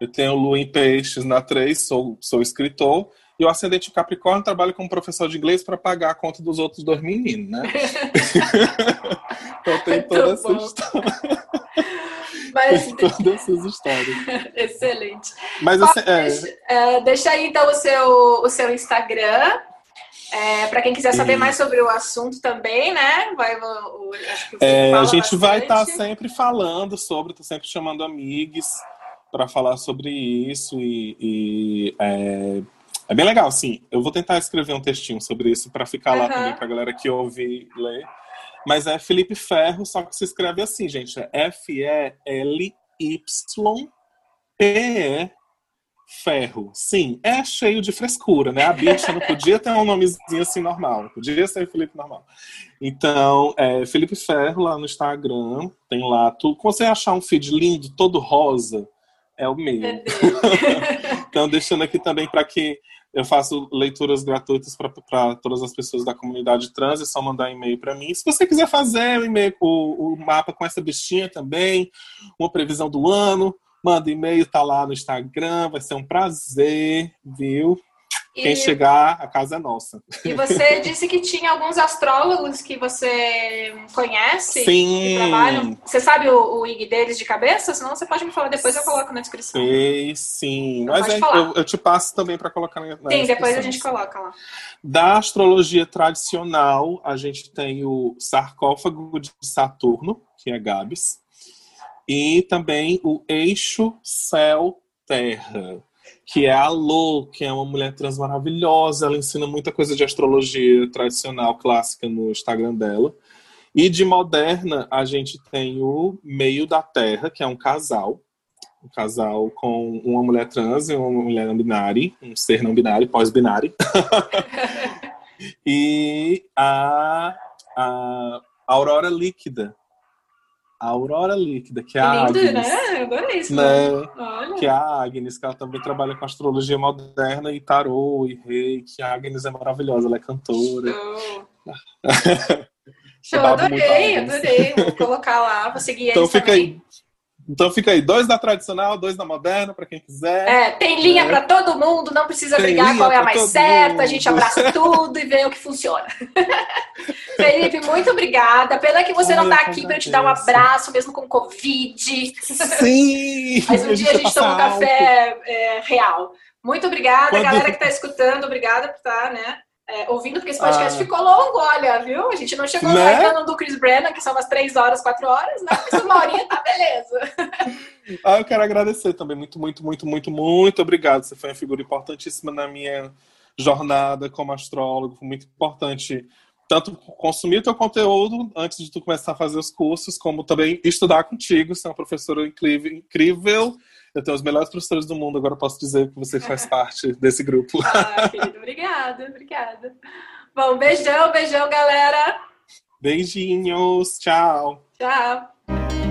Eu tenho lua em peixes na 3, sou, sou escritor. E o ascendente Capricórnio trabalha como professor de inglês para pagar a conta dos outros dois meninos, né? então tem toda essa história. Mas... Tem todas essas histórias. Excelente. Mas assim, é... É, deixa aí então o seu, o seu Instagram. É, para quem quiser saber mais sobre o assunto também, né? Vai, o, é, a gente bastante. vai estar tá sempre falando sobre, tô sempre chamando amigos para falar sobre isso e, e é, é bem legal, sim. Eu vou tentar escrever um textinho sobre isso para ficar lá também pra galera que ouve ler. Mas é Felipe Ferro, só que se escreve assim, gente. É F-E-L-Y-P-E Ferro. Sim, é cheio de frescura, né? A bicha não podia ter um nomezinho assim normal. Podia ser Felipe normal. Então, é Felipe Ferro lá no Instagram. Tem lá tudo. Quando você achar um feed lindo, todo rosa, é o meu. então, deixando aqui também para que Eu faço leituras gratuitas para todas as pessoas da comunidade trans, é só mandar e-mail para mim. Se você quiser fazer o e-mail, o, o mapa com essa bichinha também, uma previsão do ano, manda e-mail, tá lá no Instagram, vai ser um prazer, viu? Quem e... chegar, a casa é nossa. E você disse que tinha alguns astrólogos que você conhece? Sim. Trabalham. Você sabe o, o IG deles de cabeça? Senão você pode me falar depois, eu coloco na descrição. Sei, sim. Então Mas é, eu, eu, te passo também para colocar na, na Sim, depois a gente coloca lá. Da astrologia tradicional, a gente tem o sarcófago de Saturno, que é Gabs, e também o eixo céu-terra que é a Lô, que é uma mulher trans maravilhosa. Ela ensina muita coisa de astrologia tradicional, clássica no Instagram dela. E de moderna, a gente tem o Meio da Terra, que é um casal. Um casal com uma mulher trans e uma mulher não binária, um ser não binário, pós-binário. e a, a Aurora Líquida, a Aurora Líquida, que é a Lindo, Agnes. né? Adorei isso. Né? Olha. Que é a Agnes, que ela também trabalha com astrologia moderna e tarô e rei. Que a Agnes é maravilhosa, ela é cantora. Show, Show adorei, adorei. Vou colocar lá, vou seguir então fica também. aí. Então fica aí, dois da tradicional, dois da moderna, para quem quiser. É, tem linha é. para todo mundo, não precisa tem brigar qual é a mais certa, mundo. a gente abraça tudo e vê o que funciona. Felipe, muito obrigada. Pena que você Ai, não tá aqui para te dar um abraço, mesmo com Covid. Sim! Mas um dia a gente toma um café é, real. Muito obrigada, Quando... galera que está escutando, obrigada por estar, tá, né? É, ouvindo, porque esse podcast ah. ficou longo, olha, viu? A gente não chegou né? no do Chris Brennan, que são umas três horas, quatro horas, né? Mas uma horinha tá beleza. ah, eu quero agradecer também. Muito, muito, muito, muito, muito obrigado. Você foi uma figura importantíssima na minha jornada como astrólogo. Foi muito importante tanto consumir teu conteúdo antes de tu começar a fazer os cursos, como também estudar contigo. Você é uma professora incrível, incrível eu tenho os melhores professores do mundo, agora posso dizer que você faz parte desse grupo. Ah, querido, obrigada, obrigada. Bom, beijão, beijão, galera. Beijinhos, tchau. Tchau.